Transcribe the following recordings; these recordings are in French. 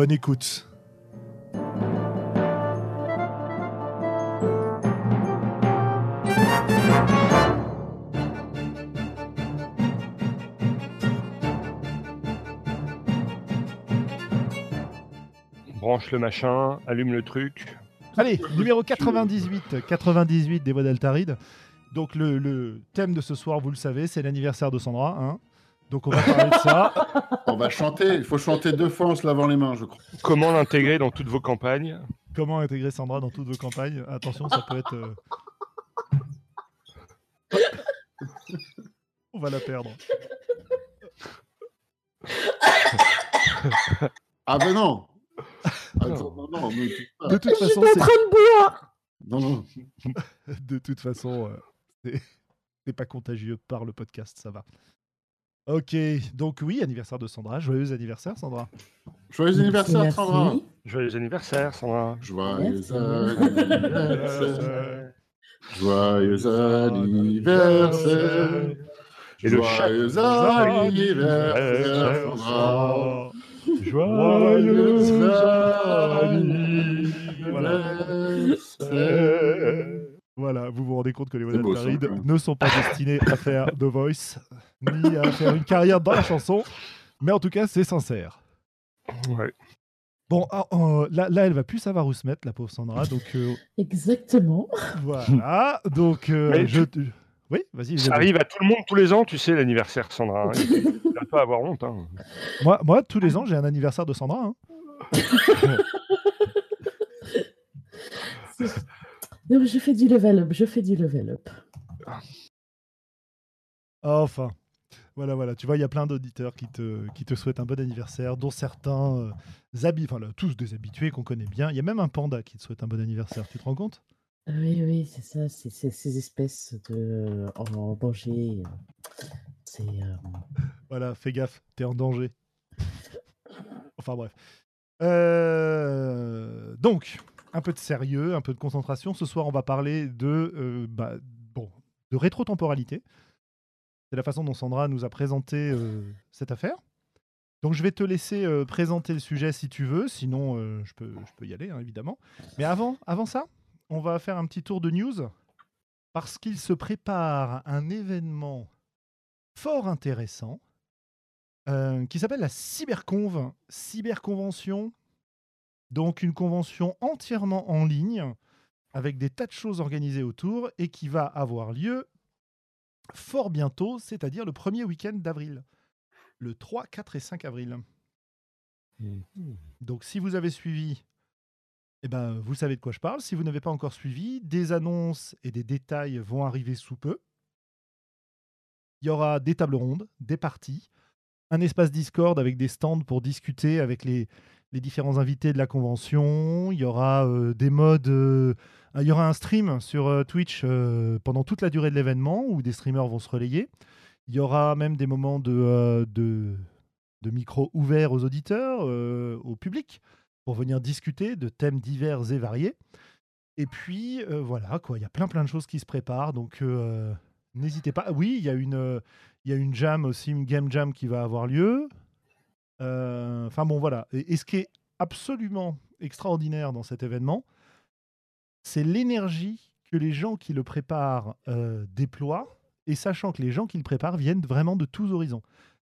Bonne écoute. Branche le machin, allume le truc. Allez, numéro 98, 98 des voix d'Altaride. Donc le, le thème de ce soir, vous le savez, c'est l'anniversaire de Sandra. Hein donc on va parler de ça. On va chanter, il faut chanter deux fois en se lavant les mains, je crois. Comment l'intégrer dans toutes vos campagnes? Comment intégrer Sandra dans toutes vos campagnes? Attention, ça peut être. euh, On va la perdre. Ah ben non Attends, non, non, pas. De toute façon, en c'est- train de boire Non, non. de toute façon, euh, c'est- c'est pas contagieux par le podcast, ça va. Ok, donc oui, anniversaire de Sandra. Joyeux anniversaire, Sandra. Joyeux anniversaire, Merci. Sandra Joyeux anniversaire, Sandra. Joyeux anniversaire Joyeux anniversaire Et le chat. Joyeux anniversaire, Sandra Joyeux anniversaire Voilà, vous vous rendez compte que les Taride quand même. ne sont pas destinés à faire The Voice, ni à faire une carrière dans la chanson, mais en tout cas, c'est sincère. Ouais. Bon, ah, euh, là, là, elle va plus savoir où se mettre, la pauvre Sandra, donc euh, Exactement. voilà. Donc, euh, Mais je... Oui, vas-y. Ça arrive à tout le monde tous les ans, tu sais, l'anniversaire, Sandra. hein. Tu vas pas avoir honte. Hein. Moi, moi, tous les ans, j'ai un anniversaire de Sandra. hein. Non, mais je fais du level up, je fais du level up. Enfin, voilà, voilà. Tu vois, il y a plein d'auditeurs qui te, qui te souhaitent un bon anniversaire, dont certains euh, enfin, là, tous des habitués qu'on connaît bien. Il y a même un panda qui te souhaite un bon anniversaire. Tu te rends compte? Oui, oui, c'est ça, c'est ces espèces de en danger. euh, C'est euh, Voilà, fais gaffe, t'es en danger. Enfin bref. Euh, donc, un peu de sérieux, un peu de concentration. Ce soir, on va parler de, euh, bah, bon, de rétrotemporalité. C'est la façon dont Sandra nous a présenté euh, cette affaire. Donc, je vais te laisser euh, présenter le sujet si tu veux. Sinon, je, peux, je peux y aller, hein, évidemment. Mais avant, avant ça, on va faire un petit tour de news. Parce qu'il se prépare un événement fort intéressant qui s'appelle la Cyberconve, Cyberconvention. Donc une convention entièrement en ligne avec des tas de choses organisées autour et qui va avoir lieu fort bientôt, c'est-à-dire le premier week-end d'avril, le 3, 4 et 5 avril. Donc si vous avez suivi, eh ben, vous savez de quoi je parle. Si vous n'avez pas encore suivi, des annonces et des détails vont arriver sous peu. Il y aura des tables rondes, des parties, un espace Discord avec des stands pour discuter avec les, les différents invités de la convention. Il y aura euh, des modes. euh, il y aura un stream sur euh, Twitch pendant toute la durée de l'événement où des streamers vont se relayer. Il y aura même des moments de, de, de micro ouverts aux auditeurs, au public, pour venir discuter de thèmes divers et variés. Et puis, voilà, quoi, il y a plein plein de choses qui se préparent. Donc, n'hésitez pas. Ah Oui, il y a une. il y a une jam aussi, une game jam qui va avoir lieu. Euh, Enfin bon, voilà. Et, ce qui est absolument extraordinaire dans cet événement, c'est l'énergie que les gens qui le préparent euh, déploient, et sachant que les gens qui le préparent viennent vraiment de tous horizons.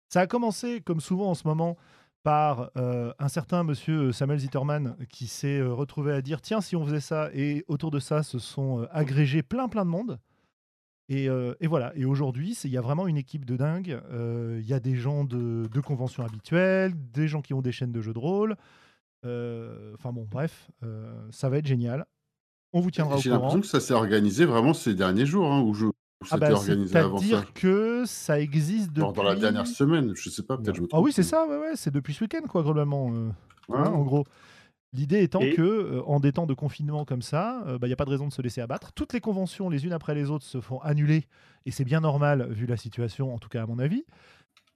Ça a commencé, comme souvent en ce moment, par euh, un certain monsieur Samuel Zitterman qui s'est retrouvé à dire tiens si on faisait ça et autour de ça se sont agrégés plein plein de monde et, euh, et voilà et aujourd'hui il y a vraiment une équipe de dingue Euh, il y a des gens de, de conventions habituelles des gens qui ont des chaînes de jeux de rôle Euh, enfin bon bref ça va être génial on vous tiendra au J'ai courant l'impression que ça s'est organisé vraiment ces derniers jours. hein, où je Ah bah, organisé avant ça c'est-à-dire que ça existe depuis... Dans la dernière semaine, je sais pas, peut-être je me Ah oui, c'est ça, ouais, ouais, c'est depuis ce week-end, quoi, globalement. Ouais. hein, en gros. L'idée étant Et- que, euh, en des temps de confinement comme ça, il n'y a pas de raison de se laisser abattre. Toutes les conventions, les unes après les autres, se font annuler, et c'est bien normal vu la situation, en tout cas à mon avis.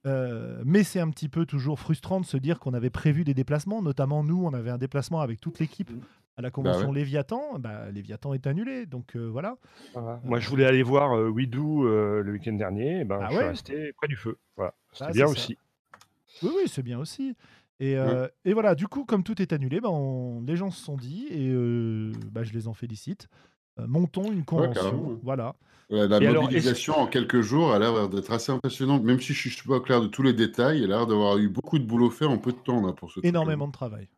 Euh, mais c'est un petit peu toujours frustrant de se dire qu'on avait prévu des déplacements, notamment nous, on avait un déplacement avec toute l'équipe à la convention ouais. Léviathan. Bah, Léviathan est annulé, donc euh, voilà. Moi, je voulais aller voir euh, Widou euh, le week-end dernier. et ben, Ah je ouais suis resté près du feu. Voilà. C'était Ah, bien c'est ça. aussi. Oui, oui, c'est bien aussi. Et, euh, et voilà, du coup, comme tout est annulé, ben, on- les gens se sont dit, et euh, bah, je les en félicite, euh, montons une convention. voilà. Ouais, la Et alors, mobilisation en quelques jours a l'air d'être assez impressionnante, même si je suis pas au clair de tous les détails. Il a l'air d'avoir eu beaucoup de boulot fait en peu de temps là, pour ce. Énormément de travail.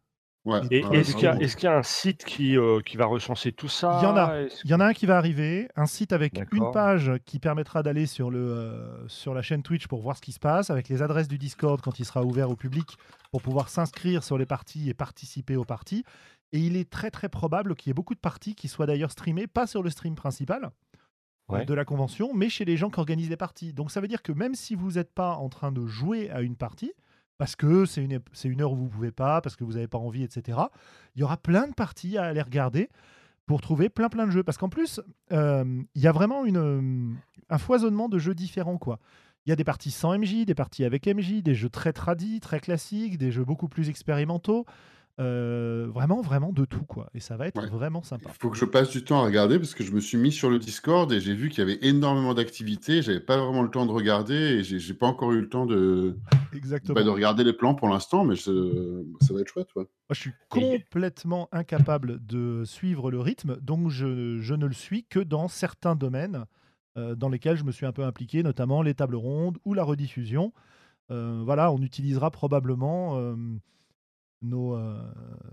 Ouais. Et ouais, est-ce qu'il y, a- vraiment. est-ce qu'il y a un site qui, euh, qui va recenser tout ça? Il y en a. Est-ce Il y en a un qui va arriver, un site avec une D'accord. page qui permettra d'aller sur, le, euh, sur la chaîne Twitch pour voir ce qui se passe, avec les adresses du Discord quand il sera ouvert au public pour pouvoir s'inscrire sur les parties et participer aux parties. Et il est très très probable qu'il y ait beaucoup de parties qui soient d'ailleurs streamées, pas sur le stream principal euh, Ouais. de la convention, mais chez les gens qui organisent les parties. Donc ça veut dire que même si vous n'êtes pas en train de jouer à une partie, parce que c'est une, une heure où vous pouvez pas, parce que vous n'avez pas envie, etc., il y aura plein de parties à aller regarder pour trouver plein plein de jeux. Parce qu'en plus, euh, il y a vraiment un foisonnement de jeux différents. quoi. Il y a des parties sans MJ, des parties avec MJ, des jeux très tradis, très classiques, des jeux beaucoup plus expérimentaux. Euh, vraiment, vraiment de tout. quoi. Et ça va être Ouais. vraiment sympa. Il faut que je passe du temps à regarder parce que je me suis mis sur le Discord et j'ai vu qu'il y avait énormément d'activités. J'avais pas vraiment le temps de regarder et j'ai j'ai pas encore eu le temps de, Exactement. bah, de regarder les plans pour l'instant, mais je- ça va être chouette. Ouais. Moi, je suis complètement incapable de suivre le rythme, donc je, je ne le suis que dans certains domaines euh, dans lesquels je me suis un peu impliqué, notamment les tables rondes ou la rediffusion. Euh, voilà, on utilisera probablement nos, euh,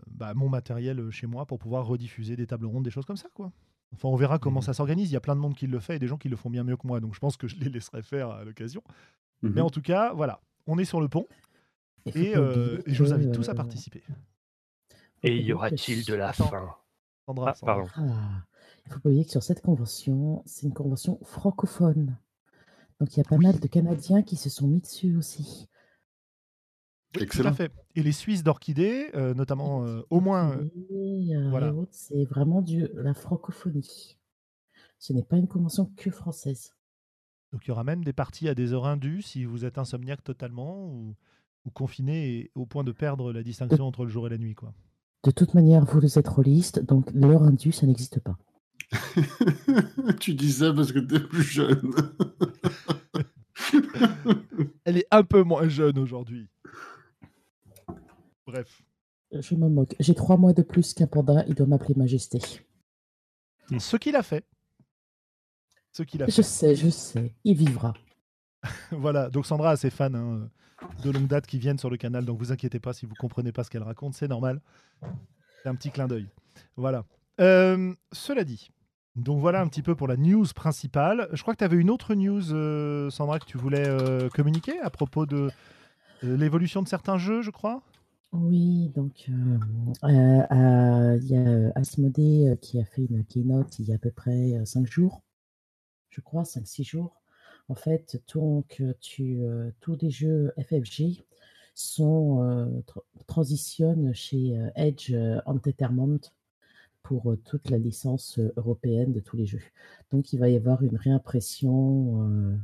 bah, mon matériel chez moi pour pouvoir rediffuser des tables rondes, des choses comme ça. quoi. Enfin, on verra comment Mhm. ça s'organise. Il y a plein de monde qui le fait et des gens qui le font bien mieux que moi, donc je pense que je les laisserai faire à l'occasion. Mhm. Mais en tout cas, voilà, on est sur le pont et, euh, et je vous invite tous à euh, participer. Et y aura-t-il de la fin? Sandra, Ah, pardon. Ah, il faut pas oublier que sur cette convention, c'est une convention francophone. Donc il y a pas Oui. mal de Canadiens qui se sont mis dessus aussi. Oui, Excellent. Tout à fait. Et les Suisses d'Orchidée, euh, notamment euh, au moins. euh, euh, voilà. c'est vraiment du, la francophonie. Ce n'est pas une convention que française. donc il y aura même des parties à des heures indues si vous êtes insomniaque totalement ou, ou confiné et au point de perdre la distinction entre le jour et la nuit. Quoi. De toute manière, vous êtes rôliste, donc l'heure indue, ça n'existe pas. tu dis ça parce que t'es plus jeune. Elle est un peu moins jeune aujourd'hui. Bref. Je me moque. J'ai trois mois de plus qu'un panda, il doit m'appeler Majesté. Ce qu'il a fait. Ce qu'il a Je fait. sais, je sais, il vivra. voilà. Donc Sandra a ses fans hein, de longue date qui viennent sur le canal. Donc vous inquiétez pas si vous comprenez pas ce qu'elle raconte. C'est normal. C'est un petit clin d'œil. Voilà. Euh, cela dit. Donc voilà un petit peu pour la news principale. Je crois que tu avais une autre news, euh, Sandra, que tu voulais euh, communiquer à propos de l'évolution de certains jeux, je crois? Oui, donc euh, euh, euh, il y a Asmodée euh, qui a fait une keynote il y a à peu près euh, cinq jours, je crois, cinq, six jours. En fait, euh, euh, tous les jeux FFG sont, euh, tr- transitionnent chez euh, Edge euh, Entertainment pour euh, toute la licence euh, européenne de tous les jeux. Donc, il va y avoir une réimpression euh,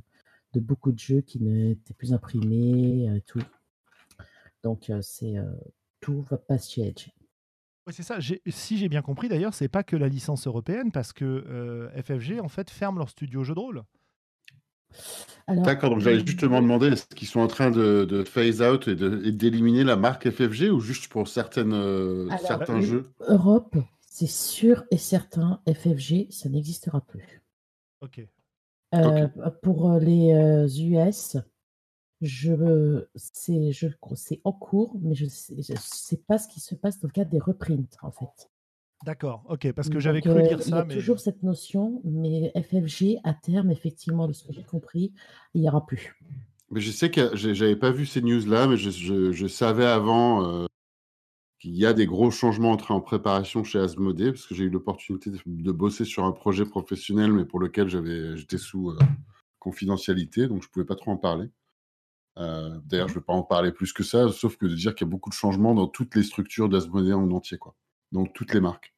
de beaucoup de jeux qui n'étaient plus imprimés, euh, tout. Donc, euh, c'est euh, tout va passer chez Edge. Ouais, c'est ça. J'ai- Si j'ai bien compris, d'ailleurs, c'est pas que la licence européenne, parce que euh, FFG en fait ferme leur studio jeu de rôle. Alors, D'accord, donc j'allais justement demander, est-ce qu'ils sont en train de, de phase out et de- et d'éliminer la marque FFG ou juste pour certaines, Alors, certains oui. jeux? Europe, c'est sûr et certain, FFG, ça n'existera plus. Ok. Euh, Pour les euh, US, je, c'est, je, c'est en cours, mais je ne sais, je sais pas ce qui se passe dans le cadre des reprints, en fait. D'accord. Ok. Parce que j'avais cru euh, dire Il y a ça, mais toujours cette notion, mais FFG, à terme, effectivement, de ce que j'ai compris, il n'y aura plus. Mais je sais que j'avais pas vu ces news-là, mais je, je- je savais avant, euh, qu'il y a des gros changements entrés en préparation chez Asmodée, parce que j'ai eu l'opportunité de, de bosser sur un projet professionnel, mais pour lequel j'avais, j'étais sous euh, confidentialité, donc je pouvais pas trop en parler. Euh, D'ailleurs, je ne vais pas en parler plus que ça, sauf que de dire qu'il y a beaucoup de changements dans toutes les structures d'Asmodée en entier, quoi. Donc toutes les marques.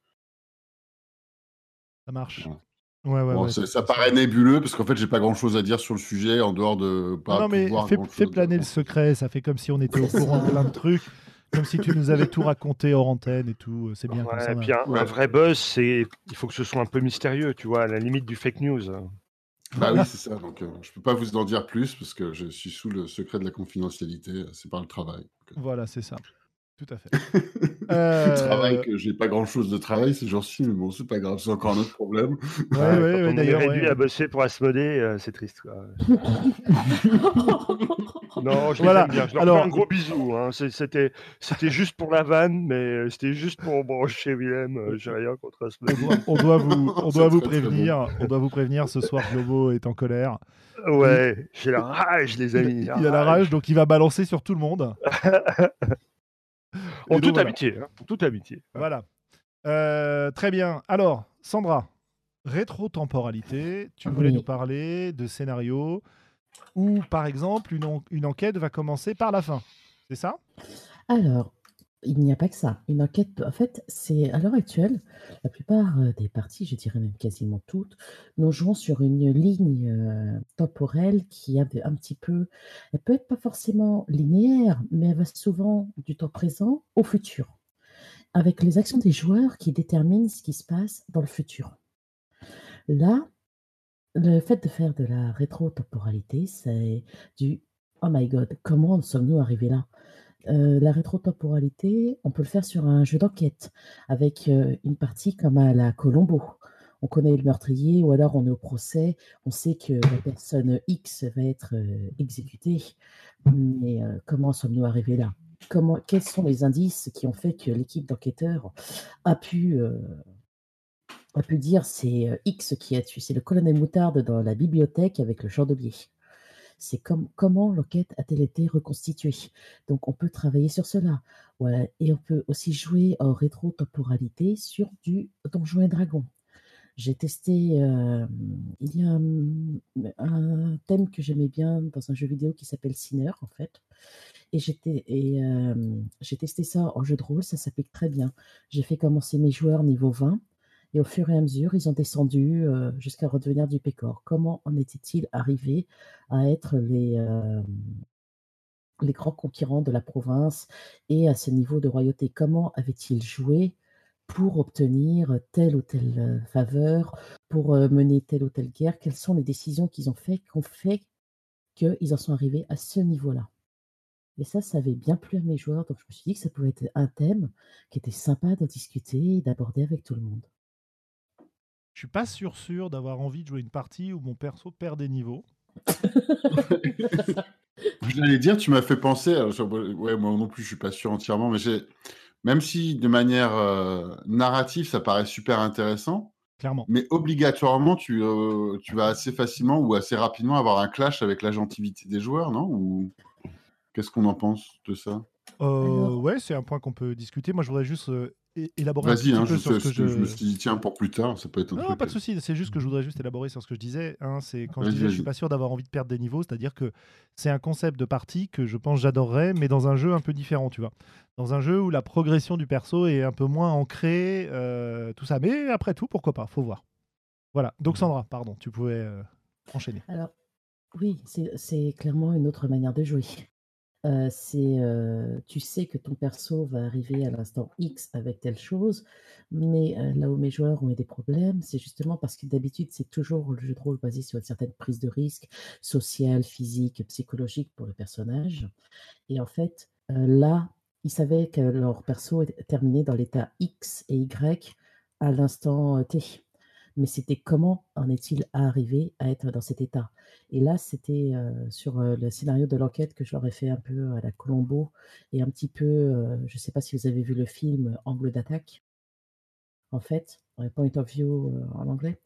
Ça marche. Voilà. Ouais, ouais, Bon, ouais, ça, ça paraît nébuleux parce qu'en fait, j'ai pas grand chose à dire sur le sujet en dehors de pas Non, mais pouvoir fais, de- planer le secret, ça fait comme si on était au courant de plein de trucs, comme si tu nous avais tout raconté hors antenne et tout. C'est bien comme ça. et puis un vrai buzz, c'est il faut que ce soit un peu mystérieux, tu vois, à la limite du fake news. Bah oui, c'est ça. Donc, euh, je peux pas vous en dire plus parce que je suis sous le secret de la confidentialité. euh, C'est par le travail. Donc, euh, Voilà, c'est ça. Tout à fait. le Euh, travail que j'ai pas grand chose de travail ces jours-ci, mais bon, c'est pas grave, c'est encore un autre problème. Ouais, Ouais, ouais, quand ouais, on d'ailleurs, réduit ouais. à bosser pour Asmodée, euh, c'est triste. Quoi. Non, je Voilà, bien. Je leur alors- fais un gros bisou. hein. C'était, c'était juste pour la vanne, mais euh, c'était juste pour brancher Willem. euh, J'ai rien contre On Asmodée. doit, on doit vous, on doit vous prévenir. On doit vous prévenir. Ce soir, Globo est en colère. Ouais, j'ai la rage, les Il, amis. il a la rage, donc il va balancer sur tout le monde. En Et donc, toute voilà. amitié. hein, En toute amitié. Voilà. Euh, très bien. Alors, Sandra, rétro-temporalité. Tu voulais Oui. nous parler de scénario où, par exemple, une, en- une enquête va commencer par la fin. C'est ça? Alors, il n'y a pas que ça. Une enquête, en fait, c'est à l'heure actuelle, la plupart euh, des parties, je dirais même quasiment toutes, nous jouons sur une ligne euh, temporelle qui peu- un petit peu, elle peut être pas forcément linéaire, mais elle va souvent du temps présent au futur, avec les actions des joueurs qui déterminent ce qui se passe dans le futur. Là, le fait de faire de la rétro-temporalité, c'est du Oh my god, comment sommes-nous arrivés là? Euh, La rétro-temporalité, on peut le faire sur un jeu d'enquête, avec euh, une partie comme à la Colombo. On connaît le meurtrier, ou alors on est au procès, on sait que la personne X va être euh, exécutée, mais comment sommes-nous arrivés là? Comment, Quels sont les indices qui ont fait que l'équipe d'enquêteurs a pu a pu dire c'est X qui a tué, c'est le colonel Moutarde dans la bibliothèque avec le chandelier. C'est comme comment l'enquête a-t-elle été reconstituée? Donc on peut travailler sur cela. Et on peut aussi jouer en rétro-temporalité sur du Donjon et Dragon. J'ai testé, euh, il y a un, thème que j'aimais bien dans un jeu vidéo qui s'appelle Sinner en fait. Et euh, j'ai testé ça en jeu de rôle, ça s'applique très bien. J'ai fait commencer mes joueurs niveau 20 et au fur et à mesure, ils ont descendu euh, jusqu'à redevenir du Pécor. Comment en était-il arrivé à être les, euh, les grands conquérants de la province et à ce niveau de royauté? Comment avaient-ils joué pour obtenir telle ou telle euh, faveur, pour mener telle ou telle guerre? Quelles sont les décisions qu'ils ont fait, qui ont fait qu'ils en sont arrivés à ce niveau-là? Et ça, ça avait bien plu à mes joueurs, donc je me suis dit que ça pouvait être un thème qui était sympa d'en discuter et d'aborder avec tout le monde. Je suis pas sûr sûr d'avoir envie de jouer une partie où mon perso perd des niveaux. J'allais dire, tu m'as fait penser. alors, je- ouais, moi non plus, je suis pas sûr entièrement, mais j'ai, même si de manière euh, narrative, ça paraît super intéressant, Clairement. mais obligatoirement, tu, euh, tu vas assez facilement ou assez rapidement avoir un clash avec l'agentivité des joueurs, non? Ou qu'est-ce qu'on en pense de ça? Euh, ouais, c'est un point qu'on peut discuter. Moi, je voudrais juste euh, élaborer un petit hein, peu je, sur ce sais- que je. je me suis dit, tiens, pour plus tard, ça peut être un Non, truc. pas de euh, souci. C'est juste que je voudrais juste élaborer sur ce que je disais. hein. c'est quand je disais, je suis pas sûr d'avoir envie de perdre des niveaux, c'est-à-dire que c'est un concept de partie que je pense j'adorerais, mais dans un jeu un peu différent, tu vois. Dans un jeu où la progression du perso est un peu moins ancrée, euh, tout ça. Mais après tout, pourquoi pas Faut voir. Voilà. Donc Sandra, pardon, tu pouvais euh, enchaîner. Alors, oui, c'est clairement une autre manière de jouer. C'est, tu sais que ton perso va arriver à l'instant X avec telle chose, mais là où mes joueurs ont eu des problèmes, c'est justement parce que d'habitude, c'est toujours le jeu de rôle basé sur une certaine prise de risque sociale, physique, psychologique pour le personnage. Et en fait, là, ils savaient que leur perso était terminé dans l'état X et Y à l'instant T. Mais c'était comment en est-il arrivé à être dans cet état? Et là, c'était euh, sur euh, le scénario de l'enquête que je leur ai fait un peu à la Colombo et un petit peu, euh, je ne sais pas si vous avez vu le film Angle d'attaque, en fait, euh, Point of View euh, en anglais.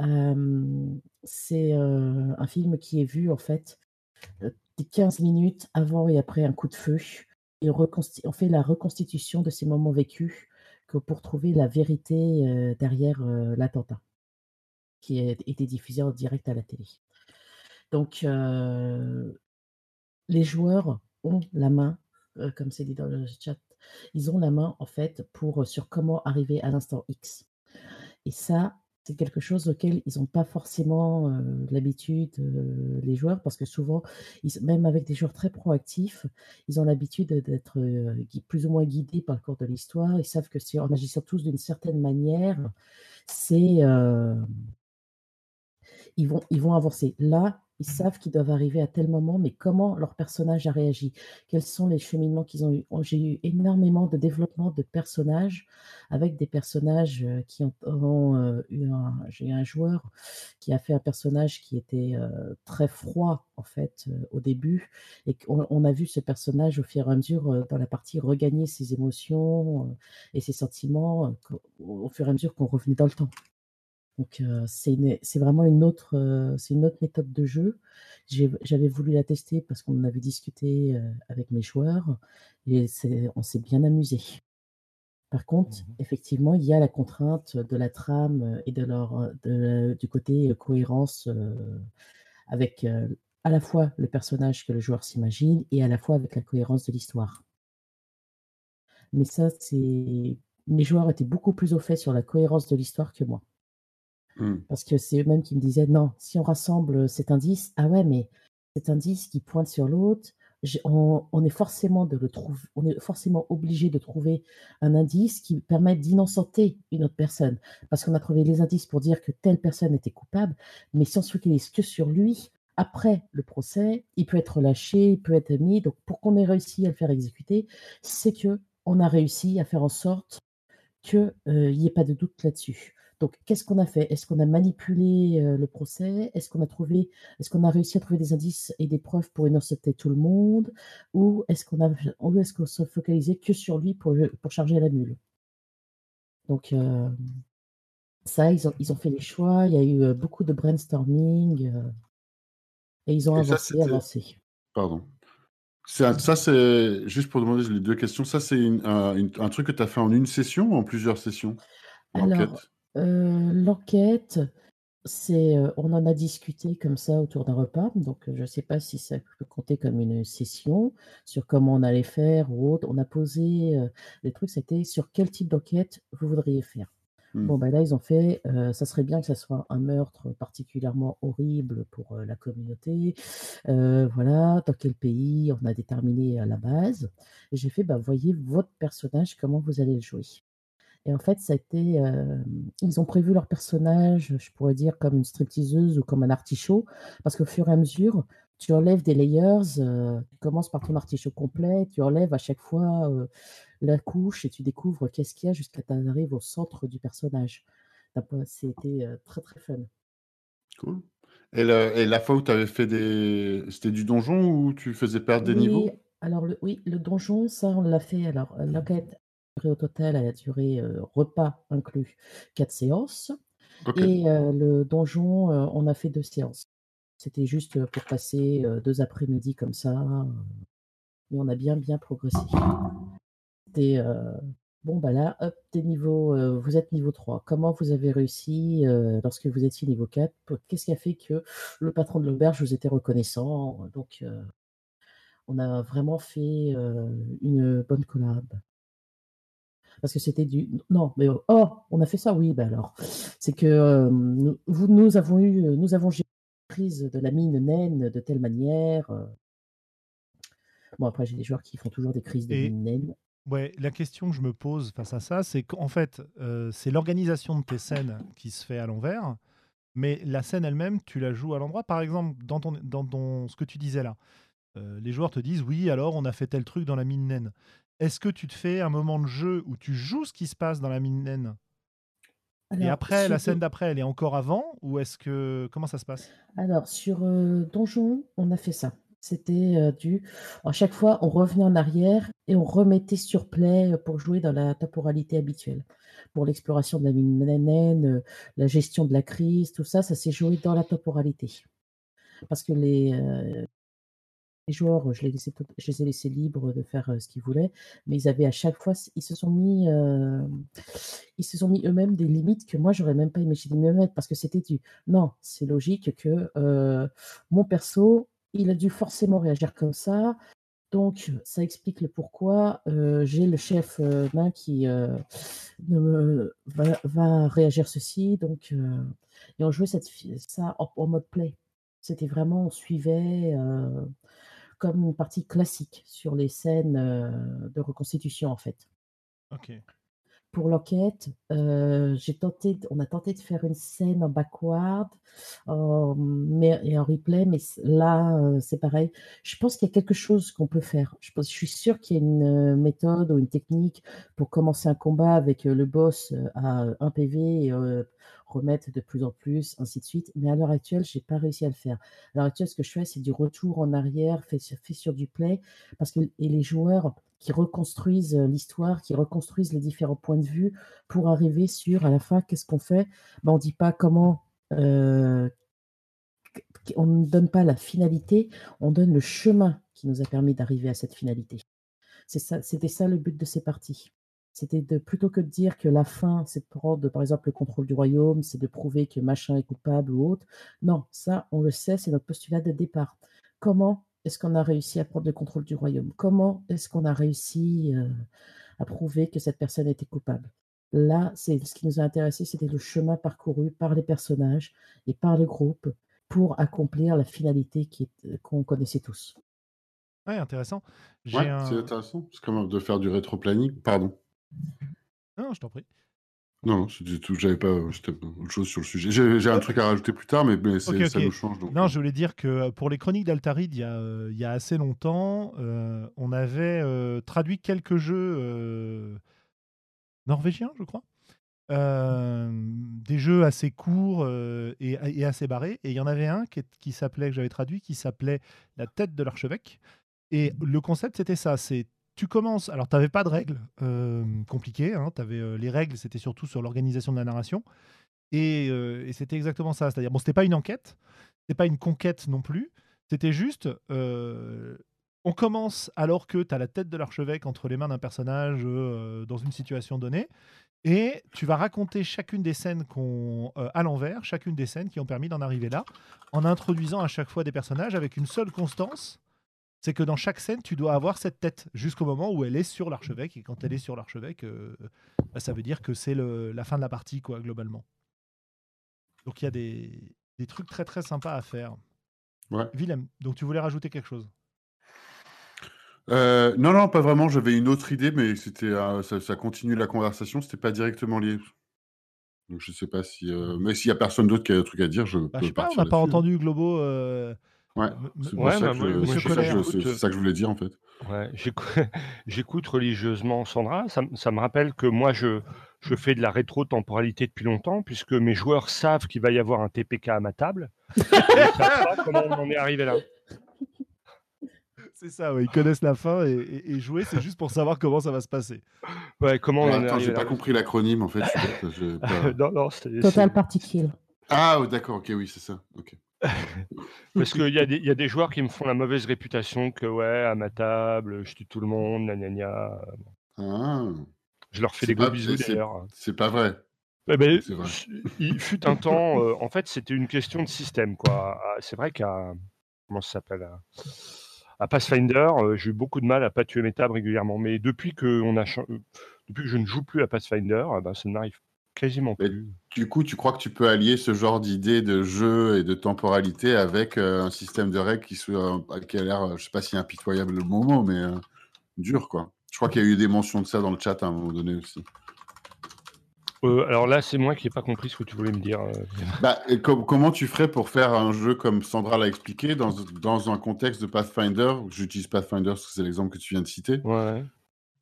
Euh, c'est euh, un film qui est vu en fait euh, des 15 minutes avant et après un coup de feu. Et on, fait la reconstitution de ces moments vécus pour trouver la vérité derrière l'attentat qui a été diffusé en direct à la télé. Donc, les joueurs ont la main, comme c'est dit dans le chat, ils ont la main en fait pour sur comment arriver à l'instant X. Et ça, c'est quelque chose auquel ils n'ont pas forcément l'habitude, les joueurs, parce que souvent, même avec des joueurs très proactifs, ils ont l'habitude d'être plus ou moins guidés par le cours de l'histoire. Ils savent que si en agissant tous d'une certaine manière, c'est ils vont, ils vont avancer. Là, ils savent qu'ils doivent arriver à tel moment, mais comment leur personnage a réagi? Quels sont les cheminements qu'ils ont eu? Oh, J'ai eu énormément de développement de personnages avec des personnages euh, qui ont, euh, eu un. J'ai un joueur qui a fait un personnage qui était euh, très froid en fait au début, et on, a vu ce personnage au fur et à mesure dans la partie regagner ses émotions et ses sentiments au fur et à mesure qu'on revenait dans le temps. Donc c'est vraiment une autre, c'est une autre méthode de jeu. J'avais voulu la tester parce qu'on en avait discuté avec mes joueurs et on s'est bien amusé. Par contre, mmh effectivement, il y a la contrainte de la trame et de leur, du côté cohérence avec à la fois le personnage que le joueur s'imagine et à la fois avec la cohérence de l'histoire. Mais ça, c'est mes joueurs étaient beaucoup plus au fait sur la cohérence de l'histoire que moi. Mmh. Parce que c'est eux-mêmes qui me disaient: «Non, si on rassemble cet indice, ah ouais, mais cet indice qui pointe sur l'autre, on est forcément de le on est forcément obligé de trouver un indice qui permette d'innocenter une autre personne. Parce qu'on a trouvé les indices pour dire que telle personne était coupable, mais si on se focalise que sur lui, après le procès, il peut être relâché, il peut être mis. Donc pour qu'on ait réussi à le faire exécuter, c'est que on a réussi à faire en sorte qu'il n'y ait pas de doute là-dessus. Donc, qu'est-ce qu'on a fait? Est-ce qu'on a manipulé le procès? Est-ce qu'on a trouvé, est-ce qu'on a réussi à trouver des indices et des preuves pour innocenter tout le monde? Ou est-ce qu'on a, est-ce qu'on se focalisait que sur lui pour, pour charger la mule? Donc, ça, ils ont, ils ont fait les choix. Il y a eu beaucoup de brainstorming et ils ont avancé, avancé. Pardon. Ça, c'est juste pour demander les deux questions. Ça, c'est un truc que tu as fait en une session ou en plusieurs sessions? Alors, l'enquête, c'est, on en a discuté comme ça autour d'un repas, donc je ne sais pas si ça peut compter comme une session sur comment on allait faire ou autre. On a posé, les trucs, c'était sur quel type d'enquête vous voudriez faire? Mmh. Bon, ben là, ils ont fait, ça serait bien que ça soit un meurtre particulièrement horrible pour, la communauté, voilà, dans quel pays? On a déterminé à la base et j'ai fait: «Bah, voyez votre personnage, comment vous allez le jouer». Et en fait, ça a été, ils ont prévu leur personnage, je pourrais dire comme une stripteaseuse ou comme un artichaut, parce qu'au fur et à mesure, tu enlèves des layers, tu commences par ton artichaut complet, tu enlèves à chaque fois la couche et tu découvres qu'est-ce qu'il y a jusqu'à t'arriver au centre du personnage. C'était très très fun. Cool. Et, la fois où tu avais fait des. C'était du donjon ou tu faisais perdre des niveaux? alors le, oui, le donjon, ça on l'a fait. Alors l'enquête au total, elle a duré, repas inclus, 4 séances et le donjon, on a fait 2 séances. C'était juste, pour passer, 2 après-midi comme ça, mais on a bien, bien progressé. Bon, bah, là, hop, des niveaux, vous êtes niveau 3. Comment vous avez réussi, lorsque vous étiez niveau 4? qu'est-ce qui a fait que le patron de l'auberge vous était reconnaissant? Donc on a vraiment fait, une bonne collab parce que c'était du non mais oh on a fait ça oui ben alors c'est que nous, nous avons eu nous avons géré la crise de la mine naine de telle manière bon après j'ai des joueurs qui font toujours des crises de mine naine Ouais, la question que je me pose face à ça, c'est qu'en fait, c'est l'organisation de tes scènes qui se fait à l'envers, mais la scène elle-même, tu la joues à l'endroit. Par exemple, dans, ton, dans ton, ce que tu disais là, les joueurs te disent oui, alors on a fait tel truc dans la mine naine. Est-ce que tu te fais un moment de jeu où tu joues ce qui se passe dans la mine naine et après, la scène d'après, elle est encore avant ou est-ce que comment ça se passe? Alors sur Donjon, on a fait ça. C'était du à chaque fois, on revenait en arrière et on remettait sur play pour jouer dans la temporalité habituelle. Pour l'exploration de la mine naine, la gestion de la crise, tout ça, ça s'est joué dans la temporalité. Parce que les les joueurs, je les, ai laissés libres de faire ce qu'ils voulaient, mais ils avaient à chaque fois, ils se sont mis, ils se sont mis eux-mêmes des limites que moi j'aurais même pas imaginé me mettre parce que c'était du non, c'est logique que mon perso, il a dû forcément réagir comme ça. Donc, ça explique le pourquoi j'ai le chef main qui va, réagir ceci. Donc, et on jouait ça en, mode play. C'était vraiment, on suivait comme une partie classique sur les scènes de reconstitution, en fait. Ok pour l'enquête, j'ai tenté, on a tenté de faire une scène en backward mais, et en replay, mais là, c'est pareil. Je pense qu'il y a quelque chose qu'on peut faire. Je, pense, je suis sûre qu'il y a une méthode ou une technique pour commencer un combat avec le boss à un PV et remettre de plus en plus, ainsi de suite. Mais à l'heure actuelle, je n'ai pas réussi à le faire. À l'heure actuelle, ce que je fais, c'est du retour en arrière fait, fait sur du play, parce que et les joueurs qui reconstruisent l'histoire, qui reconstruisent les différents points de vue pour arriver sur, à la fin, qu'est-ce qu'on fait? Ben, On ne dit pas comment, on ne donne pas la finalité, on donne le chemin qui nous a permis d'arriver à cette finalité. C'était ça, le but de ces parties. C'était de plutôt que de dire que la fin, c'est de prendre, par exemple, le contrôle du royaume, c'est de prouver que machin est coupable ou autre. Non, ça, on le sait, c'est notre postulat de départ. Comment est-ce qu'on a réussi à prendre le contrôle du royaume? Comment est-ce qu'on a réussi euh, à prouver que cette personne était coupable? Là, c'est ce qui nous a intéressé, c'était le chemin parcouru par les personnages et par le groupe pour accomplir la finalité euh, qu'on connaissait tous. Ouais, intéressant. Ouais, c'est intéressant. C'est comme de faire du rétro-planning. Pardon. Non, je t'en prie. Non, c'est tout. J'avais pas autre chose sur le sujet. J'ai un truc à rajouter plus tard, mais, ça nous change. Non, je voulais dire que euh, pour les chroniques d'Altaride, il, il, y a assez longtemps, euh, on avait euh, traduit quelques jeux norvégiens, je crois. des jeux assez courts et, assez barrés. Et il y en avait un qui, qui s'appelait, que j'avais traduit, qui s'appelait La tête de l'archevêque. Et le concept, c'était ça c'est tu commences. Alors, tu n'avais pas de règles euh, compliquées. Hein, avais, euh, les règles, c'était surtout sur l'organisation de la narration. Et, euh, c'était exactement ça. C'est-à-dire, bon, c'était pas une enquête, c'était pas une conquête non plus. C'était juste, on commence alors que tu as la tête de l'archevêque entre les mains d'un personnage dans une situation donnée. Et tu vas raconter chacune des scènes qu'on, à l'envers, chacune des scènes qui ont permis d'en arriver là, en introduisant à chaque fois des personnages avec une seule constance c'est que dans chaque scène, tu dois avoir cette tête jusqu'au moment où elle est sur l'archevêque. Et quand elle est sur l'archevêque, euh, bah, ça veut dire que c'est la fin de la partie, quoi, globalement. Donc il y a des, trucs très très sympas à faire. Ouais. Willem, donc tu voulais rajouter quelque chose? Euh, non, non, pas vraiment. J'avais une autre idée, mais c'était euh, ça, continue la conversation. C'était pas directement lié. Donc je sais pas si. mais s'il y a personne d'autre qui a un truc à dire, je bah, peux je sais pas, on n'a pas entendu Globo Ouais, c'est ça, ça, que je voulais dire en fait. Ouais, j'écoute religieusement Sandra. Ça, ça, me rappelle que moi, je, je fais de la rétro-temporalité depuis longtemps, puisque mes joueurs savent qu'il va y avoir un TPK à ma table. ils savent pas comment on en est arrivé là. C'est ça, ouais, ils connaissent la fin et, jouer, c'est juste pour savoir comment ça va se passer. Ouais, comment on Attends, j'ai pas compris l'acronyme en fait. non, non, Total Party Kill. Ah, d'accord, ok, oui, c'est ça. Ok. Parce qu'il y, a des- y a des joueurs qui me font la mauvaise réputation que, ouais, à ma table, je tue tout le monde, gna gna Ah, Je leur fais des gros bisous d'ailleurs. c'est pas vrai. Eh ben, il fut un temps, euh, en fait, c'était une question de système, quoi. Ah, c'est vrai qu'à, comment ça s'appelle, à, Pathfinder, euh, j'ai eu beaucoup de mal à pas tuer mes tables régulièrement. Mais depuis que on a, euh, depuis que je ne joue plus à Pathfinder, ben, ça ne m'arrive Quasiment plus. du coup, tu crois que tu peux allier ce genre d'idée de jeu et de temporalité avec euh, un système de règles qui, soit, euh, qui a l'air, euh, je sais pas si impitoyable le mot, mais dur, quoi. Je crois qu'il y a eu des mentions de ça dans le chat à un moment donné aussi. alors là, c'est moi qui n'ai pas compris ce que tu voulais me dire. Bah, comment tu ferais pour faire un jeu comme Sandra l'a expliqué dans, dans un contexte de Pathfinder J'utilise Pathfinder parce que c'est l'exemple que tu viens de citer. Ouais.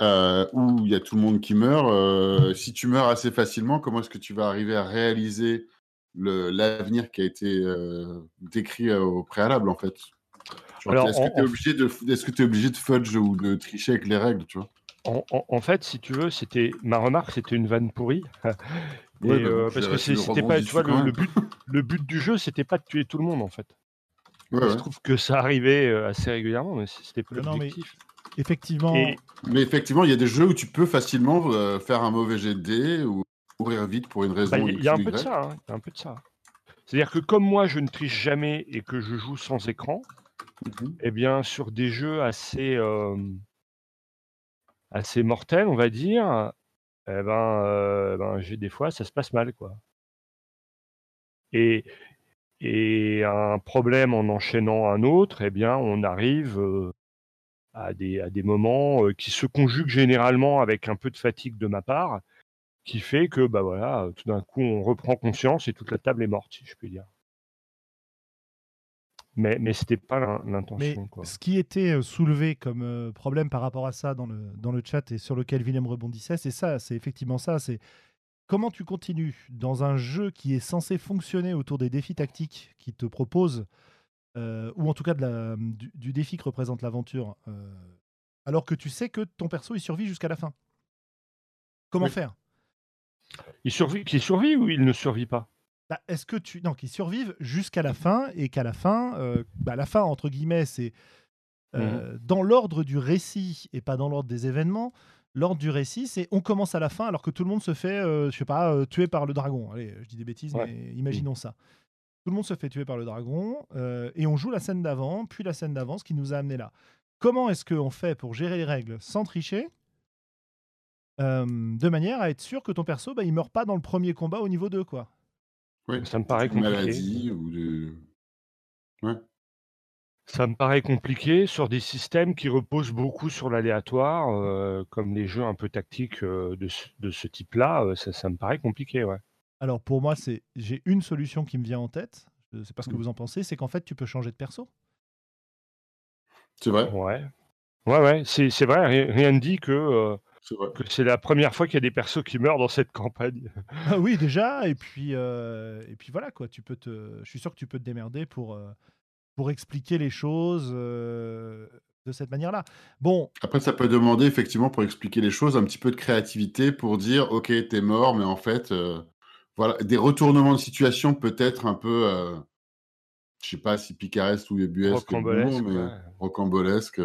Euh, où il y a tout le monde qui meurt. Euh, si tu meurs assez facilement, comment est-ce que tu vas arriver à réaliser l'avenir qui a été euh, décrit au préalable, en fait? Est-ce que tu es, obligé de, est que es obligé de fudge ou de tricher avec les règles, tu vois? En, fait, si tu veux, c'était ma remarque, c'était une vanne pourrie. Bah parce que c'était pas, tu vois, le, but, le but du jeu, c'était pas de tuer tout le monde, en fait. je trouve que ça arrivait assez régulièrement, mais c'était plus l'objectif. Effectivement. Mais effectivement, il y a des jeux où tu peux facilement faire un mauvais jet de dés ou courir vite pour une raison. Il y, a un peu de ça. Hein, un peu de ça. C'est-à-dire que comme moi, je ne triche jamais et que je joue sans écran, mmh eh bien, sur des jeux assez, assez mortels, on va dire, eh ben, ben, j'ai des fois, ça se passe mal, quoi. Et, et un problème en enchaînant un autre, eh bien, on arrive à, des, à des moments qui se conjuguent généralement avec un peu de fatigue de ma part, qui fait que, bah voilà, tout d'un coup, on reprend conscience et toute la table est morte, si je puis dire. Mais, mais ce n'était pas l'intention. Ce qui était soulevé comme problème par rapport à ça dans le, dans le chat et sur lequel Willem rebondissait, c'est ça, c'est effectivement ça, c'est comment tu continues dans un jeu qui est censé fonctionner autour des défis tactiques qui te proposent, ou en tout cas de la, du, défi que représente l'aventure, alors que tu sais que ton perso il survit jusqu'à la fin. Comment faire? Il survit, qu'il survit ou il ne survit pas? Bah, Est-ce que tu non, qu'il survive jusqu'à la fin et qu'à la fin, euh, bah, la fin entre guillemets, c'est euh, mmh dans l'ordre du récit et pas dans l'ordre des événements. L'ordre du récit, c'est on commence à la fin alors que tout le monde se fait, euh, je sais pas, tuer par le dragon. Allez, je dis des bêtises, mais imaginons ça. Tout le monde se fait tuer par le dragon et on joue la scène d'avant, puis la scène d'avant, ce qui nous a amené là. Comment est-ce qu'on fait pour gérer les règles sans tricher de manière à être sûr que ton perso, bah, il meurt pas dans le premier combat au niveau 2, quoi? Oui, ça me paraît compliqué. ou de... Ça me paraît compliqué sur des systèmes qui reposent beaucoup sur l'aléatoire, comme les jeux un peu tactiques de, ce, type-là. ça, ça, me paraît compliqué, ouais. Alors pour moi, c'est j'ai une solution qui me vient en tête. Je sais pas ce que mmh. vous en pensez. C'est qu'en fait, tu peux changer de perso. C'est vrai. Ouais. Ouais, ouais. C'est vrai. Rien ne dit que c'est la première fois qu'il y a des persos qui meurent dans cette campagne. Ah oui, déjà. Et puis, euh, et puis voilà, quoi. Tu peux te... Je suis sûr que tu peux te démerder pour, euh, pour expliquer les choses euh, de cette manière-là. Bon. Après, ça peut demander, effectivement, pour expliquer les choses, un petit peu de créativité pour dire Ok, t'es mort, mais en fait, voilà, des retournements de situation peut-être un peu. je sais pas si picaresque ou ébuesque, rocambolesque, mais rocambolesque,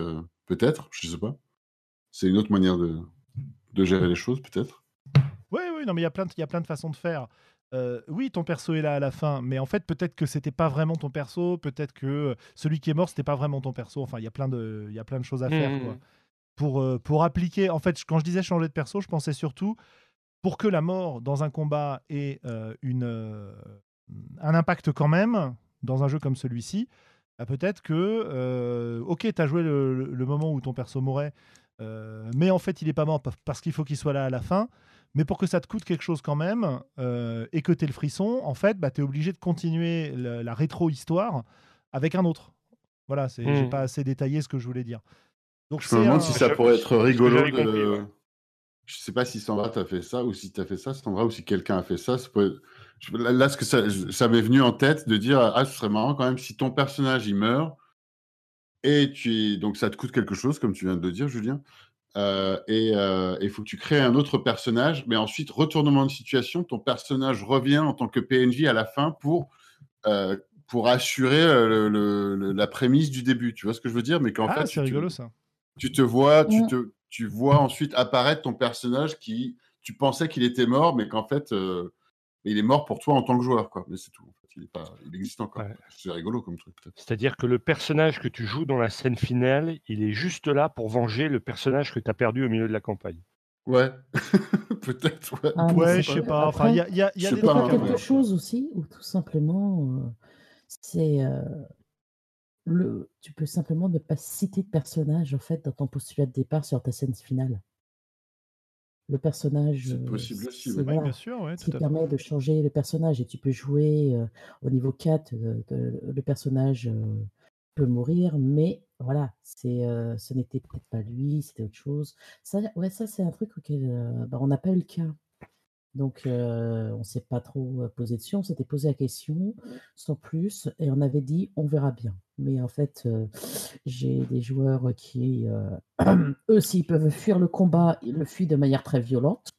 peut-être, je sais pas. C'est une autre manière de, de gérer les choses, peut-être Oui, oui, non, mais il y, a plein de, y a plein de façons de faire. Euh, oui, ton perso est là à la fin, mais en fait, peut-être que c'était pas vraiment ton perso, peut-être que celui qui est mort, c'était pas vraiment ton perso. Enfin, il y a plein de, y a plein de choses à faire, mmh. quoi. Pour, euh, pour appliquer, en fait, quand je disais changer de perso, je pensais surtout pour que la mort dans un combat ait euh, une, un impact quand même, dans un jeu comme celui-ci, bah, peut-être que, ok, tu as joué le, moment où ton perso mourait, euh, mais en fait, il est pas mort parce qu'il faut qu'il soit là à la fin. Mais pour que ça te coûte quelque chose quand même euh, et que tu le frisson, en fait, bah, tu es obligé de continuer la, rétro-histoire avec un autre. Voilà, c'est j'ai hmm. pas assez détaillé ce que je voulais dire. Donc, je me demande si ça pourrait être rigolo. De... Je sais pas si Sandra t'a fait ça ou si tu as fait ça, Sandra, ou si quelqu'un a fait ça. Là, ce que ça, ça m'est venu en tête de dire Ah, ce serait marrant quand même si ton personnage il meurt et tu donc ça te coûte quelque chose, comme tu viens de le dire, Julien. Euh, et euh, il faut que tu crées un autre personnage, mais ensuite, retournement de situation, ton personnage revient en tant que PNJ à la fin pour, euh, pour assurer le, la prémisse du début. Tu vois ce que je veux dire? Mais qu'en ah, fait, c'est rigolo ça. Tu te vois, tu, te, tu vois ensuite apparaître ton personnage qui, tu pensais qu'il était mort, mais qu'en fait, il est mort pour toi en tant que joueur, quoi. Mais c'est tout il, existe encore. C'est rigolo comme truc. C'est-à-dire que le personnage que tu joues dans la scène finale, il est juste là pour venger le personnage que tu as perdu au milieu de la campagne. Ouais, peut-être. Ouais, ah, ouais je sais pas. Enfin, il y a, y a, y a des trucs. quelque chose aussi, ou tout simplement, euh, c'est euh, le. Tu peux simplement ne pas citer de personnage en fait dans ton postulat de départ sur ta scène finale le personnage. C'est possible aussi, bien sûr, ouais, qui permet de changer le personnage et tu peux jouer au niveau 4, le personnage peut mourir, mais voilà, c'est, ce n'était peut-être pas lui, c'était autre chose. Ça, ouais, ça c'est un truc auquel bah, on n'a pas eu le cas. Donc, on ne s'est pas trop posé dessus. On s'était posé la question, sans plus, et on avait dit on verra bien. Mais en fait, j'ai des joueurs qui, eux, s'ils peuvent fuir le combat, ils le fuient de manière très violente,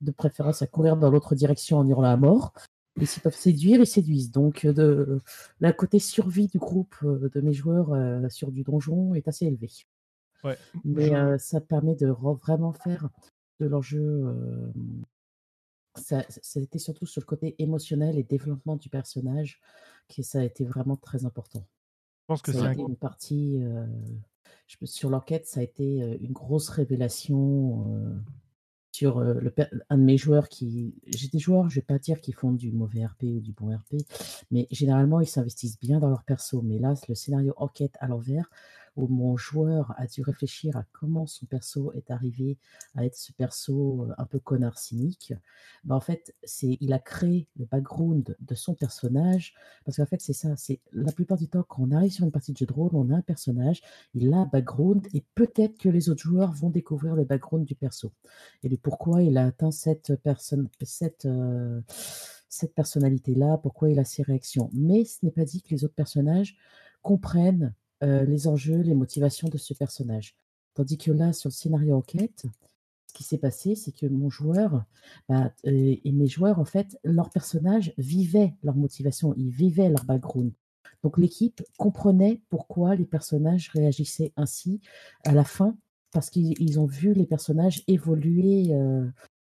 de préférence à courir dans l'autre direction en hurlant à mort. Et s'ils peuvent séduire, ils séduisent. Donc, de, la côté survie du groupe de mes joueurs sur du donjon est assez élevé. Ouais, Mais ça permet de vraiment faire de l'enjeu. ça, ça été surtout sur le côté émotionnel et développement du personnage que ça a été vraiment très important. Je pense que Ça c'est a un... été une partie. je me- sur l'enquête, ça a été une grosse révélation sur le, un de mes joueurs qui. J'ai des joueurs, je vais pas dire qu'ils font du mauvais RP ou du bon RP, mais généralement ils s'investissent bien dans leur perso. Mais là, le scénario enquête à l'envers, où mon joueur a dû réfléchir à comment son perso est arrivé à être ce perso un peu connard cynique, bah en fait, c'est il a créé le background de son personnage, parce qu'en fait, c'est ça, c'est la plupart du temps, quand on arrive sur une partie de jeu de rôle, on a un personnage, il a un background, et peut-être que les autres joueurs vont découvrir le background du perso. Et le pourquoi il a atteint cette personne, cette, cette personnalité-là, pourquoi il a ces réactions. Mais ce n'est pas dit que les autres personnages comprennent les enjeux, les motivations de ce personnage. Tandis que là, sur le scénario enquête, ce qui s'est passé, c'est que mon joueur bah, et mes joueurs, en fait, leurs personnages vivaient leur motivation, ils vivaient leur background. Donc l'équipe comprenait pourquoi les personnages réagissaient ainsi à la fin, parce qu'ils ont vu les personnages évoluer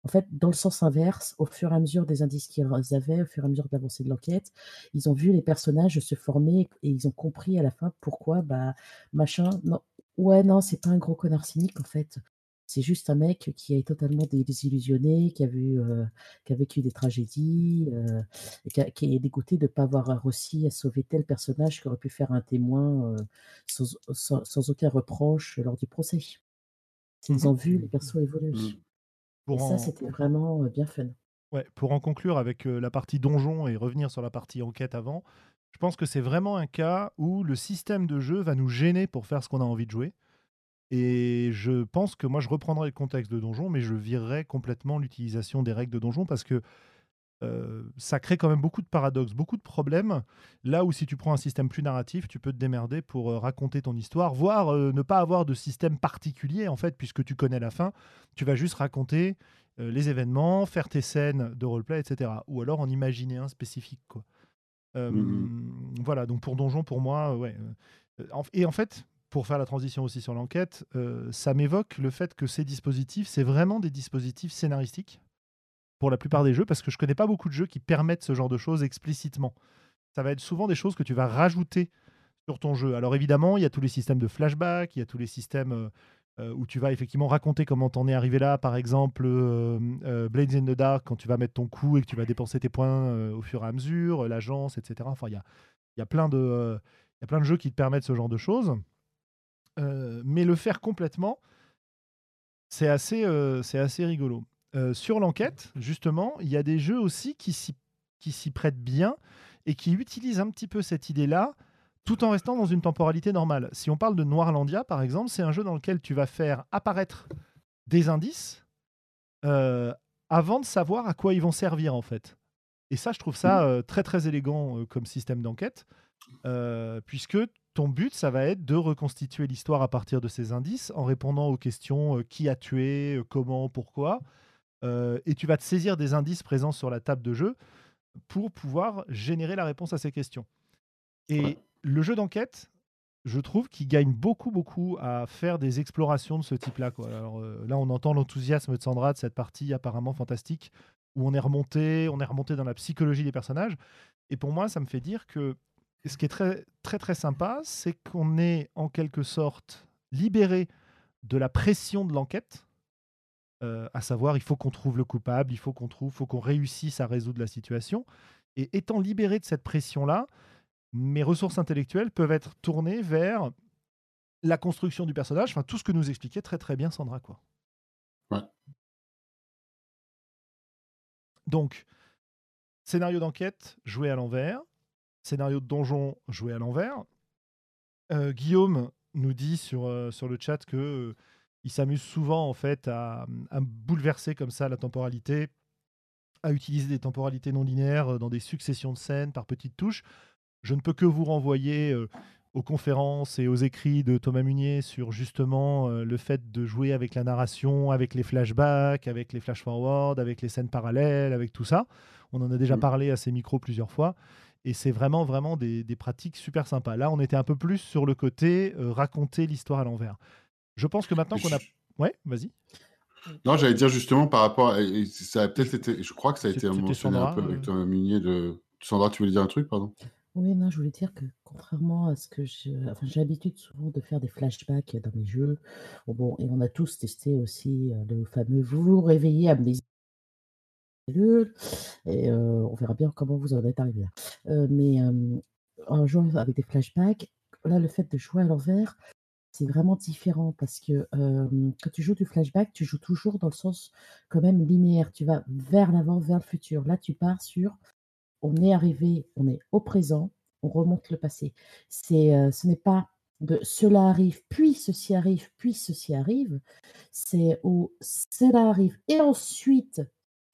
en fait, dans le sens inverse, au fur et à mesure des indices qu'ils avaient, au fur et à mesure de l'avancée de l'enquête, ils ont vu les personnages se former et ils ont compris à la fin pourquoi, bah, machin, non, ouais, non, c'est pas un gros connard cynique en fait. C'est juste un mec qui est totalement désillusionné, qui a, vu, qui a vécu des tragédies, et qui, est dégoûté de ne pas avoir réussi à sauver tel personnage qui aurait pu faire un témoin sans, sans, aucun reproche lors du procès. Ils mmh ont vu les persos évoluer. Et ça, c'était vraiment bien fun. Ouais, pour en conclure avec la partie donjon et revenir sur la partie enquête avant, je pense que c'est vraiment un cas où le système de jeu va nous gêner pour faire ce qu'on a envie de jouer. Et je pense que moi, je reprendrai le contexte de donjon, mais je virerai complètement l'utilisation des règles de donjon parce que ça crée quand même beaucoup de paradoxes, beaucoup de problèmes. Là où si tu prends un système plus narratif, tu peux te démerder pour raconter ton histoire, voire ne pas avoir de système particulier en fait, puisque tu connais la fin. Tu vas juste raconter les événements, faire tes scènes de roleplay, etc. Ou alors en imaginer un spécifique. Quoi. Mmh voilà, donc pour Donjon, pour moi, ouais. Et en fait, pour faire la transition aussi sur l'enquête, ça m'évoque le fait que ces dispositifs, c'est vraiment des dispositifs scénaristiques pour la plupart des jeux, parce que je connais pas beaucoup de jeux qui permettent ce genre de choses explicitement. Ça va être souvent des choses que tu vas rajouter sur ton jeu. Alors évidemment, il y a tous les systèmes de flashback, il y a tous les systèmes euh, euh, où tu vas effectivement raconter comment t'en es arrivé là. Par exemple, euh, Blades in the Dark, quand tu vas mettre ton coup et que tu vas dépenser tes points au fur et à mesure, l'agence, etc. Enfin, il y a, y, a plein de, y a plein de jeux qui te permettent ce genre de choses. mais le faire complètement, c'est assez, c'est assez rigolo. Euh, sur l'enquête, justement, il y a des jeux aussi qui s'y prêtent bien et qui utilisent un petit peu cette idée-là tout en restant dans une temporalité normale. Si on parle de Noirlandia, par exemple, c'est un jeu dans lequel tu vas faire apparaître des indices euh, avant de savoir à quoi ils vont servir, en fait. Et ça, je trouve ça mmh. euh, très, très élégant comme système d'enquête, puisque ton but, ça va être de reconstituer l'histoire à partir de ces indices en répondant aux questions qui a tué, comment, pourquoi. Euh, et tu vas te saisir des indices présents sur la table de jeu pour pouvoir générer la réponse à ces questions. Et le jeu d'enquête, je trouve qu'il gagne beaucoup, beaucoup à faire des explorations de ce type-là. Euh, là, on entend l'enthousiasme de Sandra de cette partie apparemment fantastique où on est remonté, on est remonté dans la psychologie des personnages. Et pour moi, ça me fait dire que ce qui est très, très, très sympa, c'est qu'on est en quelque sorte libéré de la pression de l'enquête euh, à savoir il faut qu'on trouve le coupable, il faut qu'on trouve, faut qu'on réussisse à résoudre la situation. Et étant libéré de cette pression-là, mes ressources intellectuelles peuvent être tournées vers la construction du personnage, enfin tout ce que nous expliquait très très bien Sandra quoi. Donc scénario d'enquête joué à l'envers, scénario de donjon joué à l'envers. Euh, Guillaume nous dit sur, euh, sur le chat que il s'amuse souvent en fait à, bouleverser comme ça la temporalité, à utiliser des temporalités non linéaires euh, dans des successions de scènes par petites touches. Je ne peux que vous renvoyer euh, aux conférences et aux écrits de Thomas Munier sur justement euh, le fait de jouer avec la narration, avec les flashbacks, avec les flash-forward, avec les scènes parallèles, avec tout ça. On en a déjà Mm. parlé à ces micros plusieurs fois. Et c'est vraiment, vraiment des, des pratiques super sympas. Là, on était un peu plus sur le côté euh, raconter l'histoire à l'envers. Je pense que maintenant qu'on a... Ouais, vas-y. Non, j'allais dire justement par rapport à... Ça a peut-être été... Je crois que ça a été mentionné Sandra, un peu avec euh. Thomas Munier de... Sandra, tu voulais dire un truc, pardon? Oui, non, je voulais dire que contrairement à ce que je... Enfin, j'ai l'habitude souvent de faire des flashbacks dans mes jeux. Bon, bon, et on a tous testé aussi euh, le fameux vous vous réveillez amnésie. Et euh, on verra bien comment vous en êtes arrivé là. Euh, mais euh, en jouant avec des flashbacks, là, le fait de jouer à l'envers, c'est vraiment différent parce que quand tu joues du flashback, tu joues toujours dans le sens quand même linéaire. Tu vas vers l'avant, vers le futur. Là, tu pars sur on est arrivé, on est au présent, on remonte le passé. C'est, ce n'est pas de cela arrive, puis ceci arrive, puis ceci arrive. C'est au cela arrive et ensuite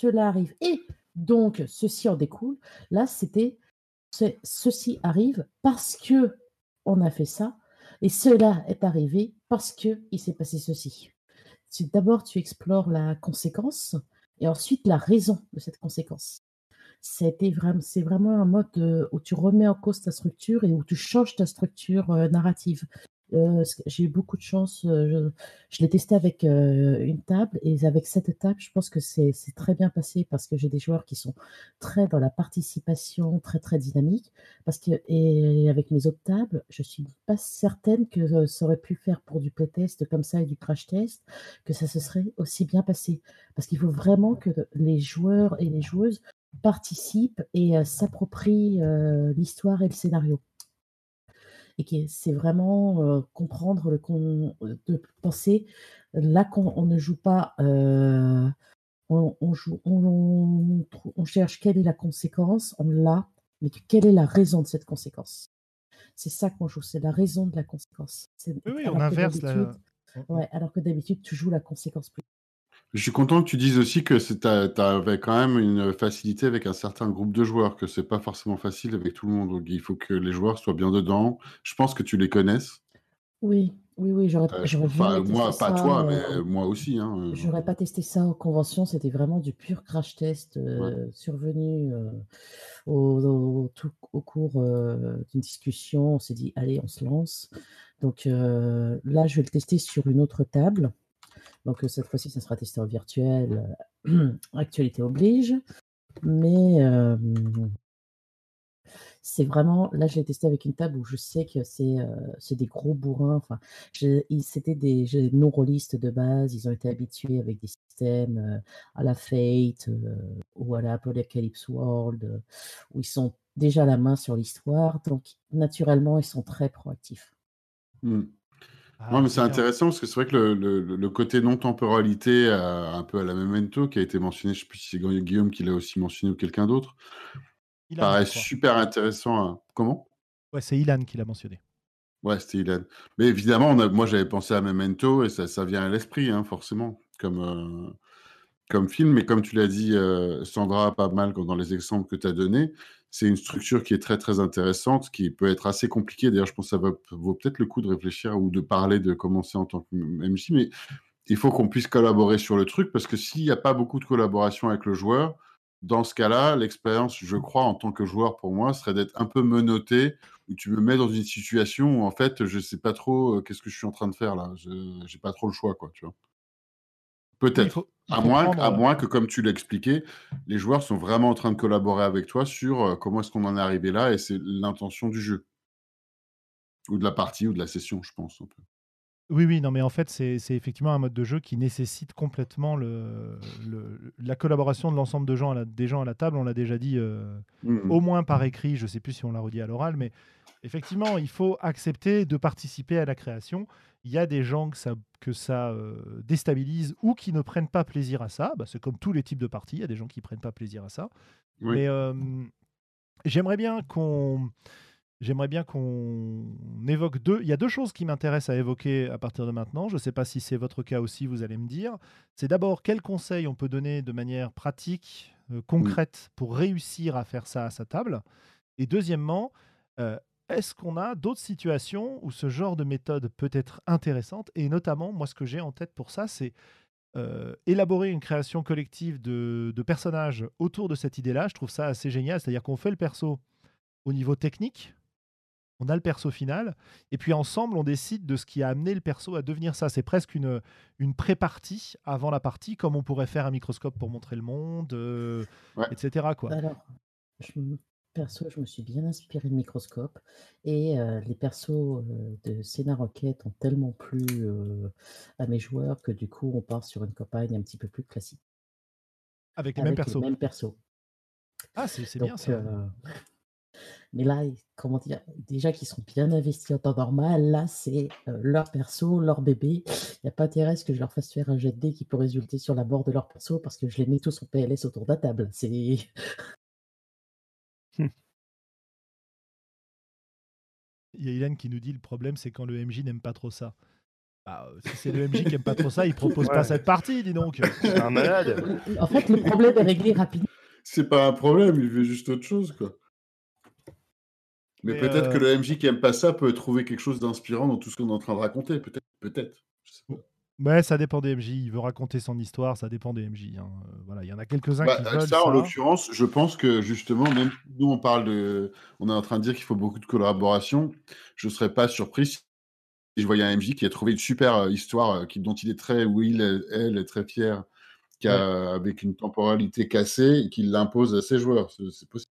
cela arrive et donc ceci en découle. Là, c'était ceci arrive parce que on a fait ça et cela est arrivé parce que il s'est passé ceci. D'abord tu explores la conséquence et ensuite la raison de cette conséquence. C'est vraiment un mode euh, où tu remets en cause ta structure et où tu changes ta structure euh, narrative. Euh, j'ai eu beaucoup de chance. euh, je l'ai testé avec euh, une table et avec cette table, je pense que c'est très bien passé parce que j'ai des joueurs qui sont très dans la participation, très très dynamique. Parce que et avec mes autres tables, je suis pas certaine que ça aurait pu faire pour du playtest comme ça et du crash test que ça se serait aussi bien passé. Parce qu'il faut vraiment que les joueurs et les joueuses participent et s'approprient l'histoire et le scénario. Et c'est vraiment euh, comprendre le con, de penser là qu'on on ne joue pas, euh, on, on joue, on, cherche quelle est la conséquence, on l'a, mais que- quelle est la raison de cette conséquence? C'est ça qu'on joue, c'est la raison de la conséquence. Oui, oui, on inverse la... Ouais, alors que d'habitude, tu joues la conséquence plus. Je suis content que tu dises aussi que tu avais quand même une facilité avec un certain groupe de joueurs, que c'est pas forcément facile avec tout le monde. Donc, il faut que les joueurs soient bien dedans. Je pense que tu les connaisses. Oui, oui, oui, j'aurais Euh, moi, pas ça, toi, euh, mais moi aussi. Hein. euh. J'aurais pas testé ça en convention, c'était vraiment du pur crash test euh, survenu euh, au, au- tout- au cours euh, d'une discussion. On s'est dit, allez, on se lance. Donc euh, là, je vais le tester sur une autre table. Donc euh, cette fois-ci, ça sera testé en virtuel. euh, actualité oblige. Mais euh, c'est vraiment, là, je l'ai testé avec une table où je sais que c'est euh, des gros bourrins. Enfin, c'était des non-rôlistes de base. Ils ont été habitués avec des systèmes à la Fate ou à la Apocalypse World où ils sont déjà la main sur l'histoire. Donc, naturellement, ils sont très proactifs. Hmm. Ah, non, mais c'est intéressant parce que c'est vrai que le, le- le côté non-temporalité, euh, un peu à la Memento, qui a été mentionné, je ne sais plus si c'est Guillaume qui l'a aussi mentionné ou quelqu'un d'autre, paraît super intéressant. à- Comment? Ouais, c'est Ilan qui l'a mentionné. Ouais, c'était Ilan. Mais évidemment, on a- moi j'avais pensé à Memento et ça, ça vient à l'esprit, hein, forcément, comme, euh, comme film. Mais comme tu l'as dit, euh, Sandra, pas mal dans les exemples que tu as donnés, c'est une structure qui est très très intéressante, qui peut être assez compliquée. D'ailleurs, je pense que ça vaut, peut-être le coup de réfléchir ou de parler de commencer en tant que MJ. Mais il faut qu'on puisse collaborer sur le truc parce que s'il n'y a pas beaucoup de collaboration avec le joueur, dans ce cas-là, l'expérience, je crois, en tant que joueur pour moi, serait d'être un peu menotté, où tu me mets dans une situation où en fait, je sais pas trop euh, qu'est-ce que je suis en train de faire là. Je j'ai pas trop le choix, quoi, tu vois. Peut-être. À moins, prendre, à euh, moins que, comme tu l'as expliqué, les joueurs sont vraiment en train de collaborer avec toi sur euh, comment est-ce qu'on en est arrivé là, et c'est l'intention du jeu. Ou de la partie, ou de la session, je pense. un peu. Oui, oui, non, mais en fait, c'est effectivement un mode de jeu qui nécessite complètement le, le- la collaboration de l'ensemble de gens à la- des gens à la table. On l'a déjà dit euh, Mhm. au moins par écrit, je ne sais plus si on l'a redit à l'oral, mais effectivement, il faut accepter de participer à la création. Il y a des gens que ça, que ça euh, déstabilise ou qui ne prennent pas plaisir à ça. Bah, c'est comme tous les types de parties, il y a des gens qui ne prennent pas plaisir à ça. Oui. Mais euh, j'aimerais bien qu'on j'aimerais bien qu'on évoque deux. Il y a deux choses qui m'intéressent à évoquer à partir de maintenant. Je ne sais pas si c'est votre cas aussi, vous allez me dire. C'est d'abord quels conseils on peut donner de manière pratique, euh, concrète, pour réussir à faire ça à sa table? Et deuxièmement, euh, est-ce qu'on a d'autres situations où ce genre de méthode peut être intéressante? Et notamment, moi, ce que j'ai en tête pour ça, c'est euh, élaborer une création collective de, de personnages autour de cette idée-là. Je trouve ça assez génial. C'est-à-dire qu'on fait le perso au niveau technique, on a le perso final, et puis ensemble, on décide de ce qui a amené le perso à devenir ça. C'est presque une, une pré-partie avant la partie, comme on pourrait faire un microscope pour montrer le monde, euh, Ouais. etc. Quoi. Alors, je me- perso, je me suis bien inspiré de Microscope et euh, les persos euh, de Scénar Rocket ont tellement plu euh, à mes joueurs que du coup, on part sur une campagne un petit peu plus classique Avec les mêmes avec persos. les mêmes persos. Ah, c'est bien ça. mais là, comment dire, déjà qu'ils sont bien investis en temps normal, là, c'est leur perso, leur bébé. Il n'y a pas intérêt à ce que je leur fasse faire un jet de dés qui peut résulter sur la mort de leur perso parce que je les mets tous en PLS autour de la table. C'est Il y a Hélène qui nous dit le problème, c'est quand le MJ n'aime pas trop ça. Bah, euh, si c'est le MJ qui aime pas trop ça, il propose pas cette partie, dis donc. C'est un malade. En fait, le problème est réglé rapidement. C'est pas un problème, il veut juste autre chose, quoi. Mais, Mais, peut-être que euh, le MJ qui aime pas ça peut trouver quelque chose d'inspirant dans tout ce qu'on est en train de raconter. Peut-être, peut-être. Ouais, ça dépend des MJ. Il veut raconter son histoire, ça dépend des MJ. hein. Euh, Voilà, il y en a quelques-uns Bah, qui euh, veulent ça, en ça. l'occurrence, je pense que justement, même nous, on parle de. On est en train de dire qu'il faut beaucoup de collaboration. Je serais pas surpris si je voyais un MJ qui a trouvé une super euh, histoire qui, dont il est très, où il, elle est très fière, qui a, avec une temporalité cassée et qu'il l'impose à ses joueurs. C'est possible.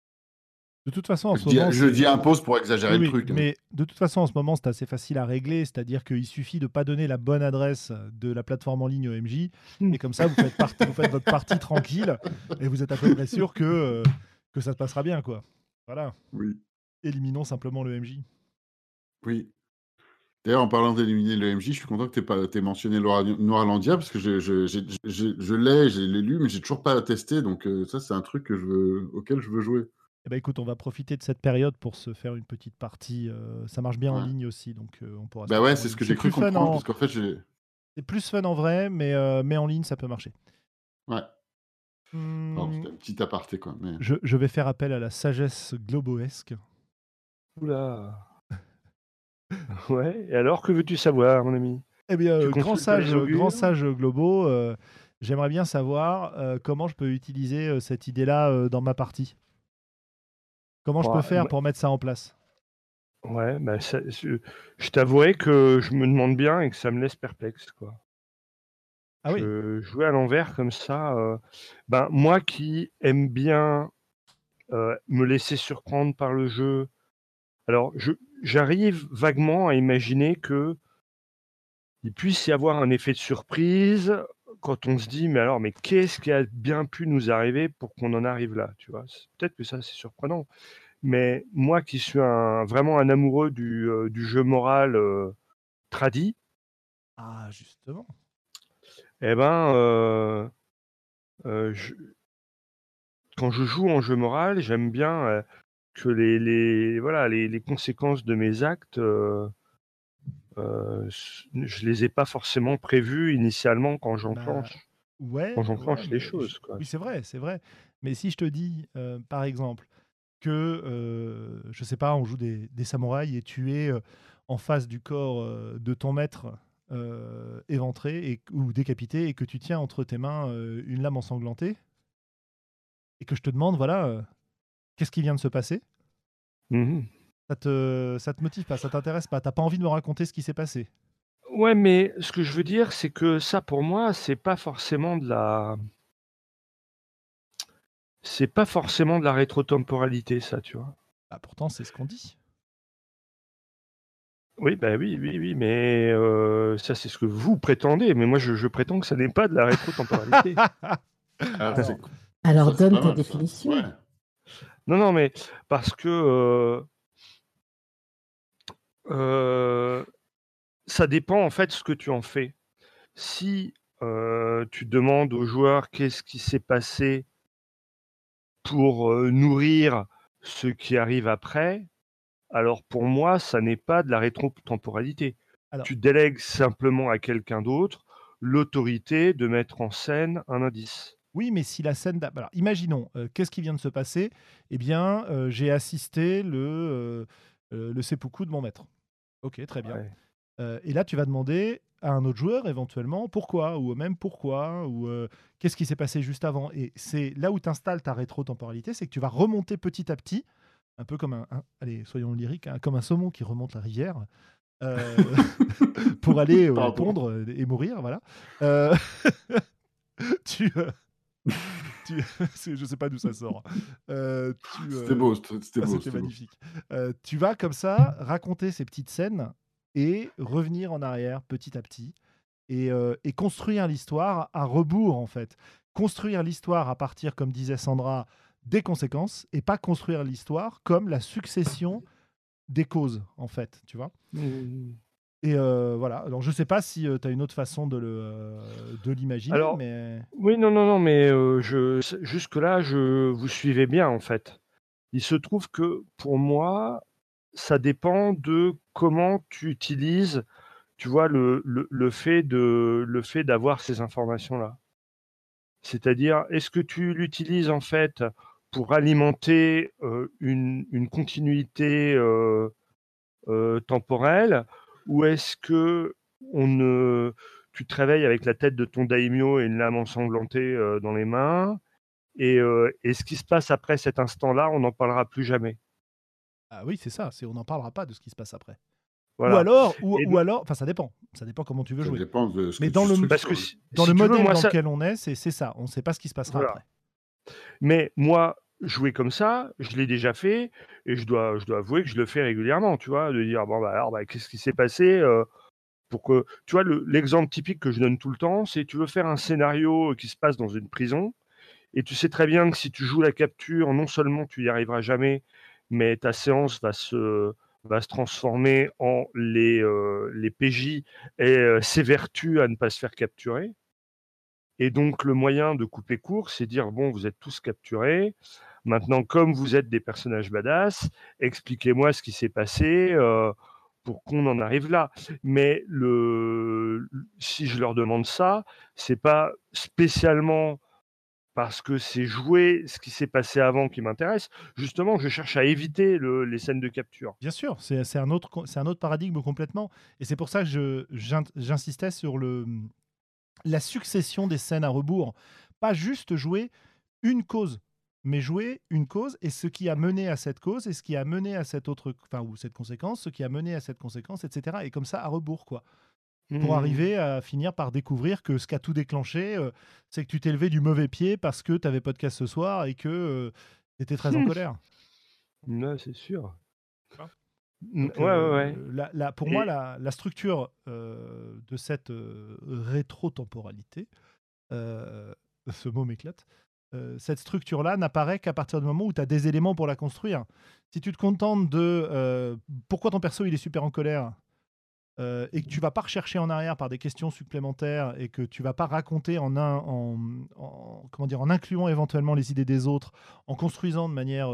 De toute façon, en Je ce dis, moment, je dis impose pour exagérer Oui, le truc. hein. mais de toute façon, en ce moment, c'est assez facile à régler. C'est-à-dire qu'il suffit de pas donner la bonne adresse de la plateforme en ligne au MJ. Hmm. Et comme ça, vous faites, partie- vous faites votre partie tranquille. Et vous êtes à peu près sûr que, euh, que ça se passera bien. quoi. Voilà. Oui. Éliminons simplement le MJ. Oui. D'ailleurs, en parlant d'éliminer le MJ, je suis content que tu aies, mentionné Laura- Noirlandia parce que je, je, l'ai, je l'ai lu, mais j'ai toujours pas testé. Donc, euh, ça, c'est un truc que je veux, auquel je veux jouer. Eh ben, écoute, on va profiter de cette période pour se faire une petite partie. euh, ça marche bien en ligne aussi, donc euh, on pourra. Bah faire ouais, c'est ce que j'ai cru plus fun comprendre en- parce qu'en fait, j'ai. C'est plus fun en vrai, mais, euh, mais en ligne, ça peut marcher. Ouais. C'était un petit aparté, quoi. Mais... je, je vais faire appel à la sagesse globoesque. Oula. Ouais, et alors, que veux-tu savoir, mon ami? Eh bien, euh, grand sage, grand sage globaux, euh, j'aimerais bien savoir euh, comment je peux utiliser euh, cette idée-là euh, dans ma partie. Comment je peux faire pour mettre ça en place? Ouais, bah, ça- je, t'avouerai que je me demande bien et que ça me laisse perplexe, quoi. Ah oui, Je- jouer à l'envers comme ça, euh, ben, moi qui aime bien euh, me laisser surprendre par le jeu, alors je, j'arrive vaguement à imaginer que il puisse y avoir un effet de surprise quand on se dit mais alors mais qu'est-ce qui a bien pu nous arriver pour qu'on en arrive là, tu vois? Peut-être que ça c'est surprenant, mais moi qui suis un, vraiment un amoureux du, euh, du jeu moral euh, tradi, ah justement. Eh ben, euh, euh, je- quand je joue en jeu moral, j'aime bien que les, les, voilà, les, les conséquences de mes actes, euh, je les ai pas forcément prévues initialement quand j'enclenche. Ouais. Quand j'enclenche ouais, les choses, quoi. Oui, c'est vrai, c'est vrai. Mais si je te dis, euh, par exemple, que, euh, je sais pas, on joue des, des samouraïs et tu es euh, en face du corps euh, de ton maître éventré et, ou décapité et que tu tiens entre tes mains une lame ensanglantée et que je te demande, voilà, qu'est-ce qui vient de se passer? Mhm. Ça te, ça te motive pas, ça t'intéresse pas, t'as pas envie de me raconter ce qui s'est passé. Ouais, mais ce que je veux dire, c'est que ça, pour moi, c'est pas forcément de la. C'est pas forcément de la rétrotemporalité, ça, tu vois. Bah, pourtant, c'est ce qu'on dit. Oui, bah oui, oui, oui, mais euh, ça, c'est ce que vous prétendez. Mais moi, je, je prétends que ça n'est pas de la rétrotemporalité. Ah, Alors, alors donne ta définition. Ouais. non, non, mais parce que euh, euh, ça dépend en fait ce que tu en fais. Si euh, tu demandes aux joueurs qu'est-ce qui s'est passé pour euh, nourrir ce qui arrive après, alors pour moi, ça n'est pas de la rétrotemporalité. Alors- Tu délègues simplement à quelqu'un d'autre l'autorité de mettre en scène un indice. Oui, mais si la scène. Alors, imaginons, euh, qu'est-ce qui vient de se passer? Eh bien, j'ai assisté le, le seppuku de mon maître. Ok, très bien. Ouais. Euh, et là, tu vas demander à un autre joueur éventuellement pourquoi, ou même pourquoi, ou euh, qu'est-ce qui s'est passé juste avant. Et c'est là où tu installes ta rétro-temporalité, c'est que tu vas remonter petit à petit, un peu comme un, un- allez, soyons lyriques, hein, comme un saumon qui remonte la rivière. euh, pour aller pondre et mourir, voilà. Tu, tu- je sais pas d'où ça sort. Euh, C'était euh, beau, c'était c'était ah, beau. C'était c'était beau. magnifique. Euh, tu vas comme ça raconter ces petites scènes et revenir en arrière petit à petit et, euh, et construire l'histoire à rebours en fait. Construire l'histoire à partir, comme disait Sandra, des conséquences et pas construire l'histoire comme la succession des causes en fait, tu vois. Mmh. Et euh, voilà. Alors je sais pas si tu as une autre façon de le euh, de l'imaginer, Alors, mais Oui, non, non, non, mais euh, je, jusque-là, je vous suivais bien, en fait. Il se trouve que, pour moi, ça dépend de comment tu utilises, tu vois, le, le, le fait de, le fait d'avoir ces informations-là. C'est-à-dire, est-ce que tu l'utilises, en fait, pour alimenter euh, une, une continuité euh, euh, temporelle, ou est-ce que on ne, tu te réveilles avec la tête de ton daimyo et une lame ensanglantée euh, dans les mains, et, euh, et ce qui se passe après cet instant-là, on n'en parlera plus jamais? ah oui, c'est ça. C'est on n'en parlera pas de ce qui se passe après. Voilà. Ou alors, ou, alors, enfin ça dépend. Ça dépend comment tu veux Ça jouer. dépend de ce Mais que dans tu le-. Parce que si- Dans si le veux, modèle moi, dans ça- lequel on est, c'est c'est ça. On ne sait pas ce qui se passera Voilà. après. Mais moi, jouer comme ça, je l'ai déjà fait et je dois, je dois avouer que je le fais régulièrement, tu vois, de dire bon bah alors bah, qu'est-ce qui s'est passé pour que tu vois le- l'exemple typique que je donne tout le temps, c'est tu veux faire un scénario qui se passe dans une prison et tu sais très bien que si tu joues la capture, non seulement tu y arriveras jamais, mais ta séance va se va se transformer en les, les PJ et euh, s'évertuent à ne pas se faire capturer. Et donc, le moyen de couper court, c'est dire bon, vous êtes tous capturés. Maintenant, comme vous êtes des personnages badass, expliquez-moi ce qui s'est passé euh, pour qu'on en arrive là. Mais si je leur demande ça, c'est pas spécialement parce que c'est jouer ce qui s'est passé avant qui m'intéresse. Justement, je cherche à éviter le- les scènes de capture. Bien sûr, c'est un, autre paradigme complètement. Et c'est pour ça que j'insistais sur la succession des scènes à rebours. Pas juste jouer une cause, mais jouer une cause et ce qui a mené à cette cause et ce qui a mené à cette autre, enfin, ou cette conséquence, ce qui a mené à cette conséquence, etc. Et comme ça, à rebours, quoi. Pour Mmh. arriver à finir par découvrir que ce qui a tout déclenché, euh, c'est que tu t'es levé du mauvais pied parce que tu avais podcast ce soir et que tu étais très en colère. Ouais, c'est sûr. Donc, ouais, euh, ouais, ouais. la- la- pour moi, la, la structure euh, de cette euh, rétro-temporalité, euh, ce mot m'éclate, euh, cette structure-là n'apparaît qu'à partir du moment où tu as des éléments pour la construire. Si tu te contentes de euh, pourquoi ton perso il est super en colère euh, et que tu vas pas rechercher en arrière par des questions supplémentaires et que tu vas pas raconter en, un, en, en- comment dire, en incluant éventuellement les idées des autres, en construisant de manière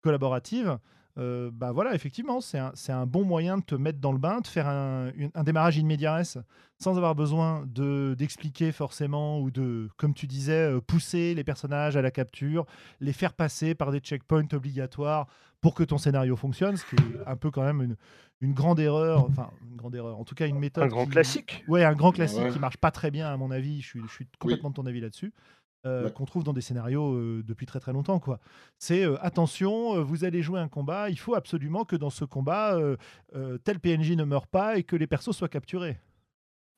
collaborative, euh, bah voilà, effectivement, c'est un, c'est un bon moyen de te mettre dans le bain, de faire un, une- un démarrage in medias sans avoir besoin de d'expliquer forcément ou de, comme tu disais, euh, pousser les personnages à la capture, les faire passer par des checkpoints obligatoires pour que ton scénario fonctionne, ce qui est un peu quand même une, une grande erreur, enfin une grande erreur, en tout cas une méthode. Un grand qui- classique. Ouais, un grand classique Ouais. qui marche pas très bien à mon avis. Je suis, je suis complètement de ton avis là-dessus. Euh, Ouais. qu'on trouve dans des scénarios euh, depuis très très longtemps quoi. C'est euh, attention, vous allez jouer un combat, il faut absolument que dans ce combat tel PNJ ne meure pas et que les persos soient capturés.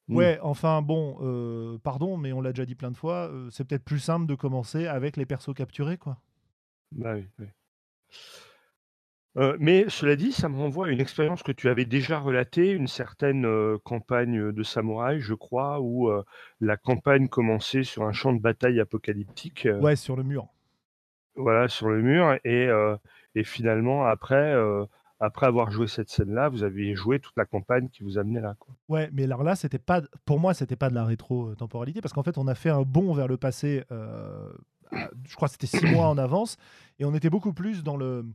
Mm. Ouais, enfin bon, pardon, mais on l'a déjà dit plein de fois, c'est peut-être plus simple de commencer avec les persos capturés quoi. Bah oui, oui. Euh, mais cela dit, ça me renvoie à une expérience que tu avais déjà relatée, une certaine euh, campagne de samouraï, je crois, où euh, la campagne commençait sur un champ de bataille apocalyptique, Ouais, sur le mur. voilà, sur le mur, et, et finalement, après, après avoir joué cette scène-là, vous avez joué toute la campagne qui vous amenait là. Quoi. Ouais, mais alors là, c'était pas, pour moi, c'était pas de la rétro-temporalité parce qu'en fait, on a fait un bond vers le passé. je crois que c'était six mois en avance et on était beaucoup plus dans le,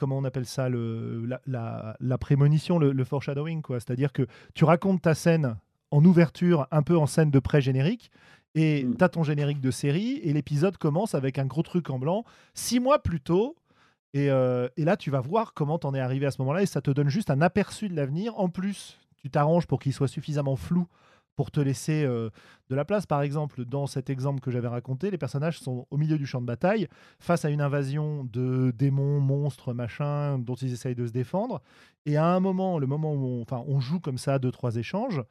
comment on appelle ça, le, la, la- la prémonition, le, le foreshadowing, quoi. C'est-à-dire que tu racontes ta scène en ouverture, un peu en scène de pré-générique. Et Mm. tu as ton générique de série, et l'épisode commence avec un gros truc en blanc. Six mois plus tôt, Et, et là, tu vas voir comment t'en es arrivé à ce moment-là et ça te donne juste un aperçu de l'avenir. En plus, tu t'arranges pour qu'il soit suffisamment flou pour te laisser de la place. Par exemple, dans cet exemple que j'avais raconté, les personnages sont au milieu du champ de bataille, face à une invasion de démons, monstres, machins, dont ils essayent de se défendre. Et à un moment, le moment où on, enfin, on joue comme ça, deux, trois échanges,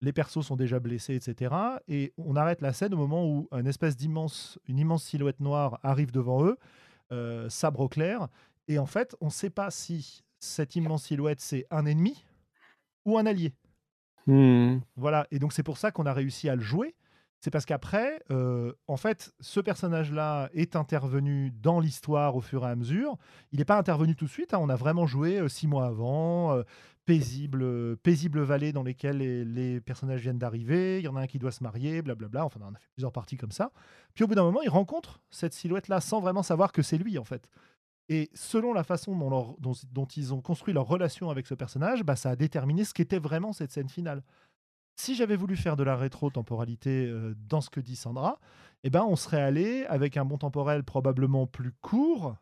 les persos sont déjà blessés, etc. Et on arrête la scène au moment où une espèce d'immense, une immense silhouette noire arrive devant eux, sabre au clair. Et en fait, on ne sait pas si cette immense silhouette, c'est un ennemi ou un allié. Mmh. Voilà, et donc c'est pour ça qu'on a réussi à le jouer. C'est parce qu'après, euh, en fait, ce personnage-là est intervenu dans l'histoire au fur et à mesure. Il n'est pas intervenu tout de suite. hein. On a vraiment joué euh, six mois avant, euh, paisible, paisible vallée dans lesquelles les, les personnages viennent d'arriver. Il y en a un qui doit se marier, blablabla. Enfin, on a fait plusieurs parties comme ça. Puis au bout d'un moment, il rencontre cette silhouette-là sans vraiment savoir que c'est lui, en fait. Et selon la façon dont, ils ont construit leur relation avec ce personnage, bah, ça a déterminé ce qu'était vraiment cette scène finale. Si j'avais voulu faire de la rétro-temporalité euh, dans ce que dit Sandra, eh ben, on serait allé avec un bon temporel probablement plus court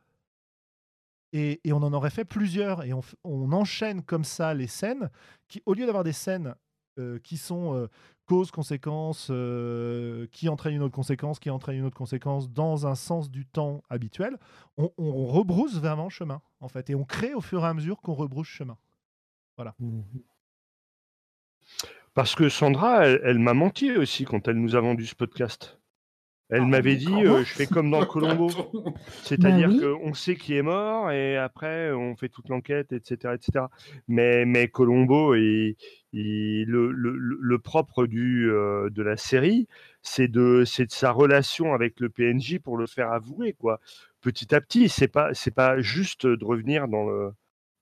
et, on en aurait fait plusieurs. Et on enchaîne comme ça les scènes qui, au lieu d'avoir des scènes euh, qui sont euh, cause, conséquence, euh, qui entraîne une autre conséquence, qui entraîne une autre conséquence dans un sens du temps habituel, on, rebrousse vraiment chemin, en fait. Et on crée au fur et à mesure qu'on rebrousse chemin. Mhm. Parce que Sandra, elle m'a menti aussi quand elle nous a vendu ce podcast. Elle Ah, m'avait dit, euh, je fais comme dans Colombo. C'est-à-dire Bah oui. qu'on sait qui est mort et après on fait toute l'enquête, etc., etc. Mais, mais Colombo, il- le, le- le- le propre du, euh, de la série, c'est de, sa relation avec le PNJ pour le faire avouer, quoi. Petit à petit, c'est pas, c'est pas juste de revenir dans le,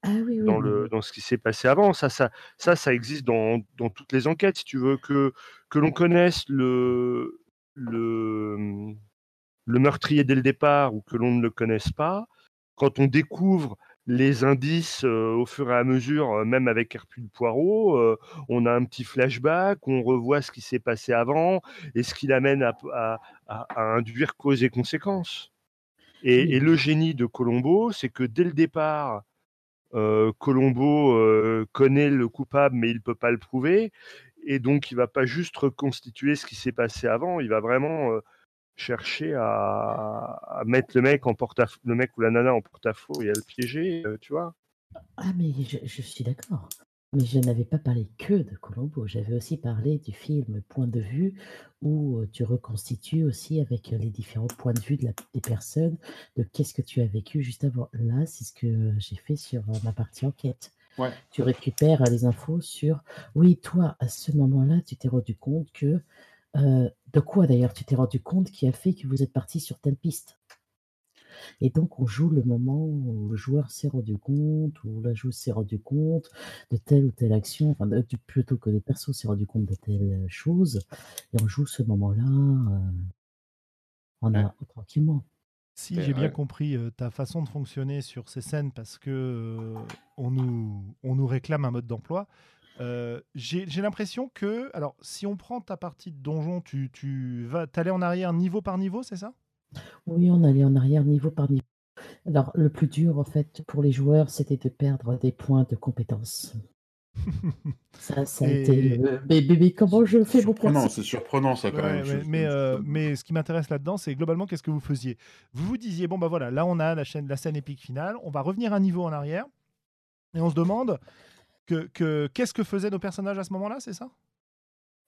Ah oui, oui, dans, oui, le, dans ce qui s'est passé avant. Ça, ça, ça, ça existe dans, dans toutes les enquêtes, si tu veux, que, que l'on connaisse le, le, le meurtrier dès le départ ou que l'on ne le connaisse pas. Quand on découvre les indices euh, au fur et à mesure, euh, même avec Hercule Poirot, euh, on a un petit flashback, on revoit ce qui s'est passé avant et ce qui l'amène à, à- à- à induire cause et conséquence. Et, et le génie de Colombo, c'est que dès le départ, Colombo connaît le coupable, mais il ne peut pas le prouver. Et donc, il va pas juste reconstituer ce qui s'est passé avant, il va vraiment chercher à, mettre le mec, en porte le mec ou la nana en porte-à-faux et à le piéger, tu vois? Ah, mais je, suis d'accord. Mais je n'avais pas parlé que de Colombo. J'avais aussi parlé du film Point de vue, où tu reconstitues aussi avec les différents points de vue des personnes, de qu'est-ce que tu as vécu juste avant. Là, c'est ce que j'ai fait sur ma partie enquête. Ouais. Tu récupères les infos sur, oui, toi, à ce moment-là, tu t'es rendu compte que, euh, de quoi d'ailleurs tu t'es rendu compte qui a fait que vous êtes parti sur telle piste? Et donc, on joue le moment où le joueur s'est rendu compte, où la joueuse s'est rendu compte de telle ou telle action, enfin, de- plutôt que le perso s'est rendu compte de telle chose. Et on joue ce moment-là euh, en Ouais. a- tranquillement. Si Et j'ai bien compris euh, ta façon de fonctionner sur ces scènes, parce que euh, on, nous, on nous réclame un mode d'emploi, euh, j'ai j'ai l'impression que, alors, si on prend ta partie de donjon, tu, tu vas t'aller en arrière niveau par niveau, c'est ça? Oui, on allait en arrière niveau par niveau. Alors, le plus dur, en fait, pour les joueurs, c'était de perdre des points de compétence. Ça, ça a Et- été bébé. Mais comment je fais mon perso c'est surprenant ça quand Ouais, même. mais, Je- mais, je- euh, mais ce qui m'intéresse là-dedans, c'est globalement qu'est-ce que vous faisiez? Vous vous disiez, bon bah voilà, là on a la, chaîne, la scène épique finale, on va revenir un niveau en arrière, et on se demande que, que- qu'est-ce que faisaient nos personnages à ce moment-là, c'est ça?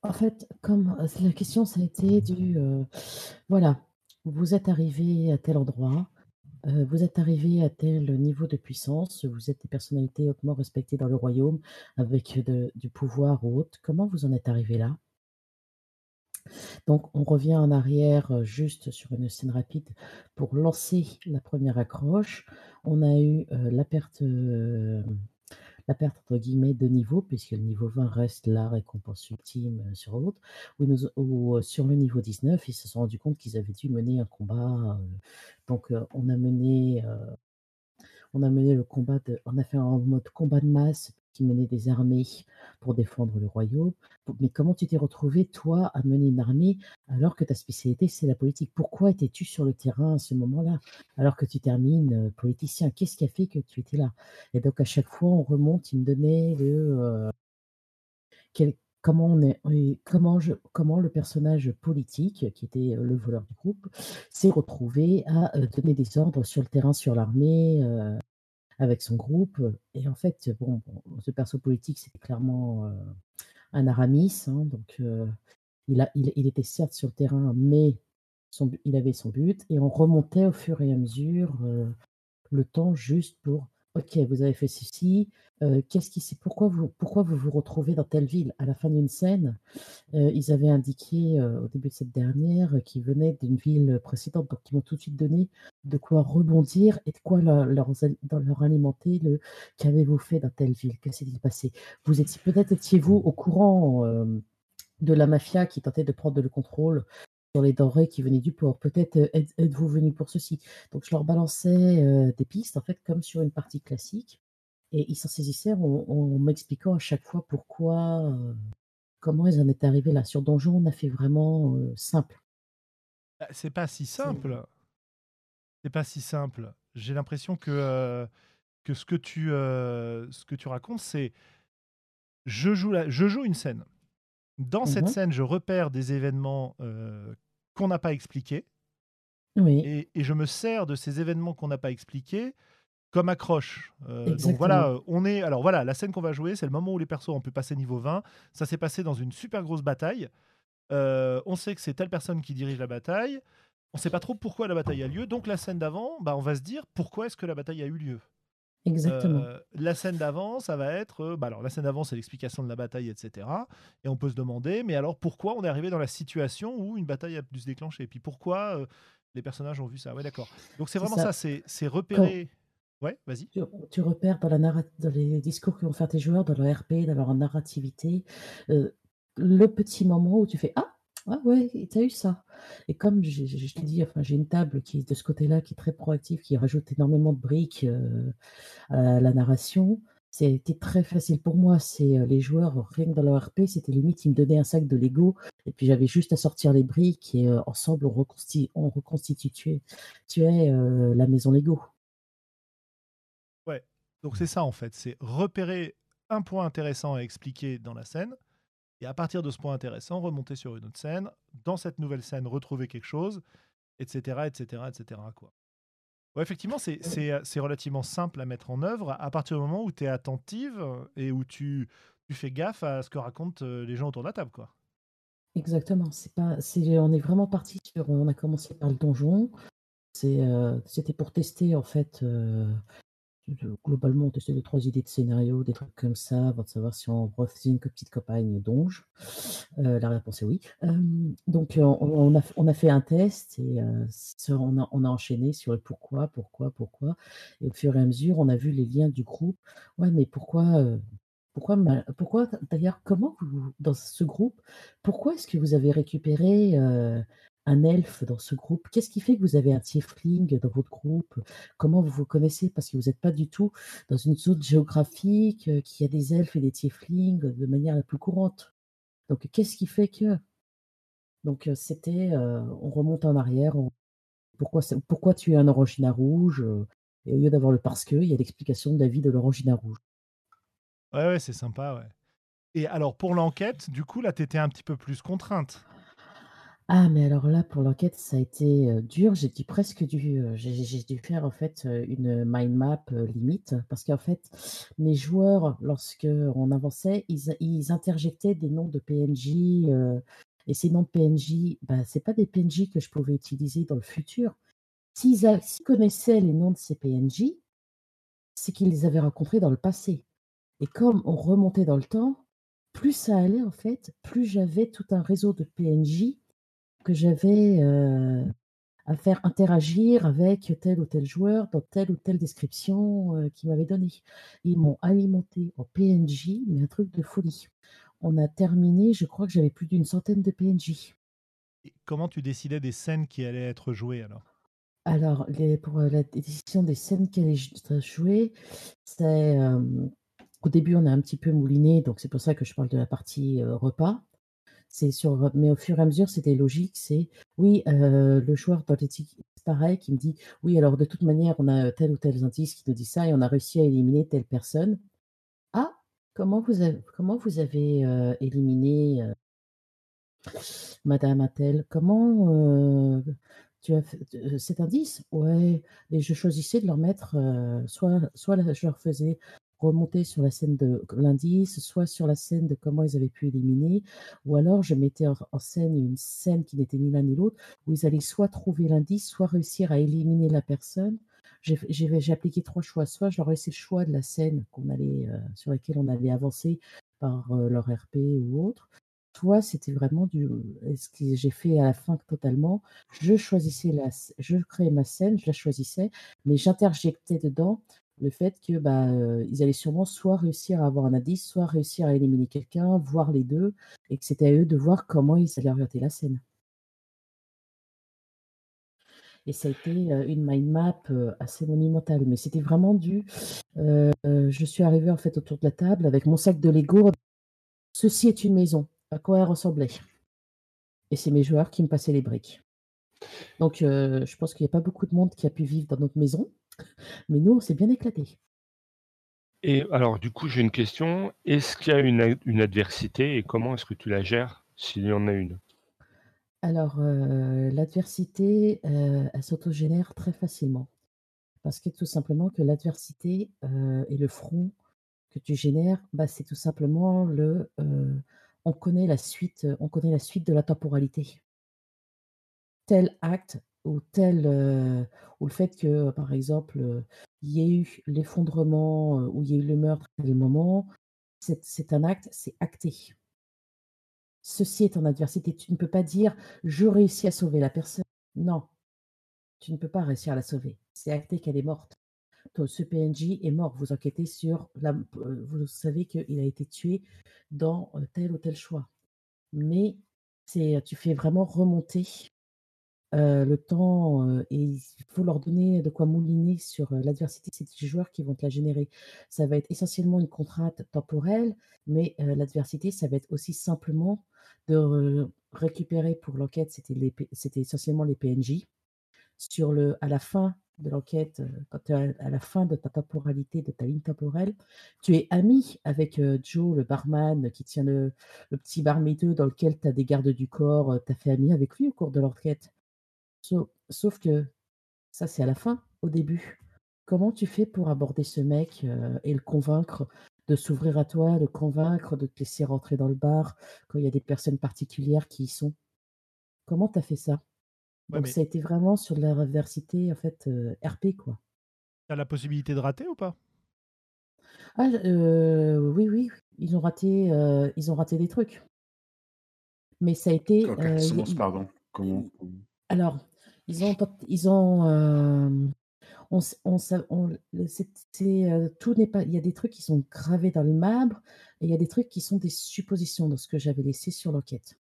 En fait, comme euh, la question, ça a été du euh, voilà, vous êtes arrivé à tel endroit, vous êtes arrivé à tel niveau de puissance, vous êtes des personnalités hautement respectées dans le royaume avec du pouvoir ou autre. Comment vous en êtes arrivé là? Donc, on revient en arrière juste sur une scène rapide pour lancer la première accroche. On a eu la perte. La perte entre guillemets de niveau, puisque le niveau 20 reste la récompense ultime euh, sur l'autre, nous- où, euh, sur le niveau 19, ils se sont rendus compte qu'ils avaient dû mener un combat. euh, donc euh, on a mené, euh, on a mené le combat de, on a fait un mode combat de masse, qui menait des armées pour défendre le royaume. Mais comment tu t'es retrouvé, toi, à mener une armée alors que ta spécialité, c'est la politique? Pourquoi étais-tu sur le terrain à ce moment-là, alors que tu termines euh, politicien? Qu'est-ce qui a fait que tu étais là? Et donc, à chaque fois, on remonte, il me donnait le... Euh, comment, comment le personnage politique, qui était euh, le voleur du groupe, s'est retrouvé à donner des ordres sur le terrain, sur l'armée, avec son groupe. Et en fait, bon, ce perso politique, c'était clairement un Aramis. Hein, donc, il, a, il, était certes sur le terrain, mais il avait son but. Et on remontait au fur et à mesure le temps juste pour OK, vous avez fait ceci. qu'est-ce qui c'est pourquoi vous pourquoi vous vous retrouvez dans telle ville? À la fin d'une scène, ils avaient indiqué au début de cette dernière qu'ils venaient d'une ville précédente, donc ils m'ont tout de suite donné de quoi rebondir et de quoi leur, leur, leur alimenter le qu'avez-vous fait dans telle ville? Qu'est-ce qui s'est passé? Vous étiez peut-être étiez-vous au courant de la mafia qui tentait de prendre le contrôle les denrées qui venaient du port. Peut-être euh, êtes-vous venu pour ceci? Donc je leur balançais euh, des pistes, en fait, comme sur une partie classique. Et ils s'en saisissaient en, m'expliquant à chaque fois pourquoi, euh, comment ils en étaient arrivés là. Sur Donjon, on a fait vraiment simple. Bah, c'est pas si simple. C'est pas si simple. J'ai l'impression que, que ce, que tu, ce que tu racontes, c'est je joue, je joue une scène. Dans cette mmh scène, je repère des événements qu'on n'a pas expliqué. Oui. Et, je me sers de ces événements qu'on n'a pas expliqués comme accroche. Euh, donc voilà, euh, on est. Alors voilà, la scène qu'on va jouer, c'est le moment où les persos ont pu passer niveau 20. Ça s'est passé dans une super grosse bataille. Euh, on sait que c'est telle personne qui dirige la bataille. On ne sait pas trop pourquoi la bataille a lieu. Donc la scène d'avant, bah, on va se dire pourquoi est-ce que la bataille a eu lieu. Exactement. la scène d'avant, ça va être. bah alors, la scène d'avant, c'est l'explication de la bataille, etc. Et on peut se demander, mais alors pourquoi on est arrivé dans la situation où une bataille a dû se déclencher? Et puis pourquoi les personnages ont vu ça? Ouais, d'accord. Donc, c'est vraiment ça, c'est repérer. Ouais, vas-y. Tu, repères dans, la dans les discours que vont faire tes joueurs, dans leur RP, dans leur narrativité, le petit moment où tu fais Ah, ah ouais, tu as eu ça. Et comme je, t'ai dit, enfin, j'ai une table qui de ce côté-là, qui est très proactive, qui rajoute énormément de briques euh, à la narration. C'était très facile pour moi. C'est euh, les joueurs, rien que dans leur RP, c'était limite, ils me donnaient un sac de Lego, et puis j'avais juste à sortir les briques, et euh, ensemble, on reconstituait la maison Lego. Ouais, donc c'est ça en fait, c'est repérer un point intéressant à expliquer dans la scène, et à partir de ce point intéressant, remonter sur une autre scène, dans cette nouvelle scène, retrouver quelque chose, etc. etc., etc. Quoi. effectivement, c'est relativement simple à mettre en œuvre à partir du moment où tu es attentive et où tu, tu fais gaffe à ce que racontent euh, les gens autour de la table. Quoi. Exactement. C'est pas, on est vraiment parti sur. On a commencé par le donjon. Euh, c'était pour tester en fait euh, globalement, on testait deux, trois idées de scénario, des trucs comme ça, avant de savoir si on refaisait une petite campagne donge. Euh, la réponse est oui. donc, on, a, on, a, fait un test et on, a, on, a, enchaîné sur le pourquoi, pourquoi, pourquoi. Et au fur et à mesure, on a vu les liens du groupe. Ouais, mais pourquoi pourquoi, pourquoi d'ailleurs, comment vous, dans ce groupe, pourquoi est-ce que vous avez récupéré un elfe dans ce groupe? Qu'est-ce qui fait que vous avez un tiefling dans votre groupe? Comment vous vous connaissez? Parce que vous n'êtes pas du tout dans une zone géographique euh, qui a des elfes et des tieflings de manière la plus courante. Donc, qu'est-ce qui fait que Donc, euh, c'était, euh, on remonte en arrière. pourquoi, pourquoi tu es un orangina rouge Et au lieu d'avoir le parce que, il y a l'explication de la vie de l'orangina rouge. Ouais, ouais, c'est sympa, ouais. Et alors, pour l'enquête, du coup, là, tu étais un petit peu plus contrainte. Ah, mais alors là, pour l'enquête, ça a été, dur. J'ai dû presque dû, j'ai dû faire en fait, une mind map, limite parce qu'en fait, mes joueurs, lorsque on avançait, ils interjectaient des noms de PNJ, et ces noms de PNJ, bah, c'est pas des PNJ que je pouvais utiliser dans le futur. S'ils connaissaient les noms de ces PNJ, c'est qu'ils les avaient rencontrés dans le passé et comme on remontait dans le temps, plus ça allait en fait, plus j'avais tout un réseau de PNJ que j'avais à faire interagir avec tel ou tel joueur dans telle ou telle description qui qu'ils m'avaient donnée. Ils m'ont alimenté en PNJ, mais un truc de folie. On a terminé, je crois que j'avais plus d'une centaine de PNJ. comment tu décidais des scènes qui allaient être jouées alors? Alors, les, pour la décision des scènes qui allaient être jouées, c'est Au début, on a un petit peu mouliné, donc c'est pour ça que je parle de la partie repas. C'est sur, mais au fur et à mesure, c'était logique. C'est oui, le joueur c'est pareil, qui me dit oui, alors de toute manière, on a tel ou tel indice qui nous dit ça et on a réussi à éliminer telle personne. Ah, comment vous avez, comment vous avez éliminé Madame Attel? Comment tu as fait cet indice? Ouais, et je choisissais de leur mettre, soit, soit je leur faisais remonter sur la scène de l'indice, soit sur la scène de comment ils avaient pu éliminer, ou alors je mettais en, scène une scène qui n'était ni l'un ni l'autre, où ils allaient soit trouver l'indice, soit réussir à éliminer la personne. J'ai appliqué trois choix. Soit je leur laissais le choix de la scène qu'on allait, euh, sur laquelle on allait avancer par euh, leur RP ou autre. Soit c'était vraiment du, ce que j'ai fait à la fin totalement. Je choisissais la, je créais ma scène, je la choisissais, mais j'interjectais dedans le fait que bah, ils allaient sûrement soit réussir à avoir un indice, soit réussir à éliminer quelqu'un, voir les deux, et que c'était à eux de voir comment ils allaient orienter la scène. Et ça a été une mind map assez monumentale, mais c'était vraiment du. je suis arrivée en fait autour de la table avec mon sac de Lego. Ceci est une maison. À quoi elle ressemblait? Et c'est mes joueurs qui me passaient les briques. Donc, je pense qu'il n'y a pas beaucoup de monde qui a pu vivre dans notre maison. Mais nous, on s'est bien éclaté. Et alors, du coup, j'ai une question. Est-ce qu'il y a une, adversité et comment est-ce que tu la gères s'il y en a une? Alors, euh, l'adversité, euh, elle s'autogénère très facilement. Parce que tout simplement que l'adversité euh, et le front que tu génères, bah, c'est tout simplement le. on connaît la suite, on connaît la suite de la temporalité. Tel acte ou tel, le fait que, par exemple, il y ait eu l'effondrement, ou il y ait eu le meurtre à tel moment, c'est un acte, c'est acté. Ceci est en adversité. Tu ne peux pas dire je réussis à sauver la personne. Non, tu ne peux pas réussir à la sauver. C'est acté qu'elle est morte. ce PNJ est mort. Vous enquêtez sur la, vous savez qu'il a été tué dans tel ou tel choix. Mais tu fais vraiment remonter le temps, et il faut leur donner de quoi mouliner sur, l'adversité. C'est les joueurs qui vont te la générer. Ça va être essentiellement une contrainte temporelle, mais l'adversité, ça va être aussi simplement de récupérer pour l'enquête, c'était essentiellement les PNJ. Sur le à la fin de l'enquête, quand à la fin de ta temporalité, de ta ligne temporelle, tu es ami avec, Joe, le barman qui tient le petit bar miteux dans lequel tu as des gardes du corps, tu as fait ami avec lui au cours de l'enquête. Sauf, que ça, c'est à la fin. Au début, comment tu fais pour aborder ce mec euh, et le convaincre de s'ouvrir à toi, le convaincre de te laisser rentrer dans le bar quand il y a des personnes particulières qui y sont? Comment tu as fait ça? Donc, ça a été vraiment sur de la reversité, en fait, euh, RP, quoi. Tu as la possibilité de rater ou pas? Ah, euh, oui, oui, ils ont raté, ils ont raté des trucs. Mais ça a été. pardon. Comment? Alors, ils ont, ils ont, euh, on, on, euh, tout n'est pas, il y a des trucs qui sont gravés dans le marbre et il y a des trucs qui sont des suppositions dans ce que j'avais laissé sur l'enquête.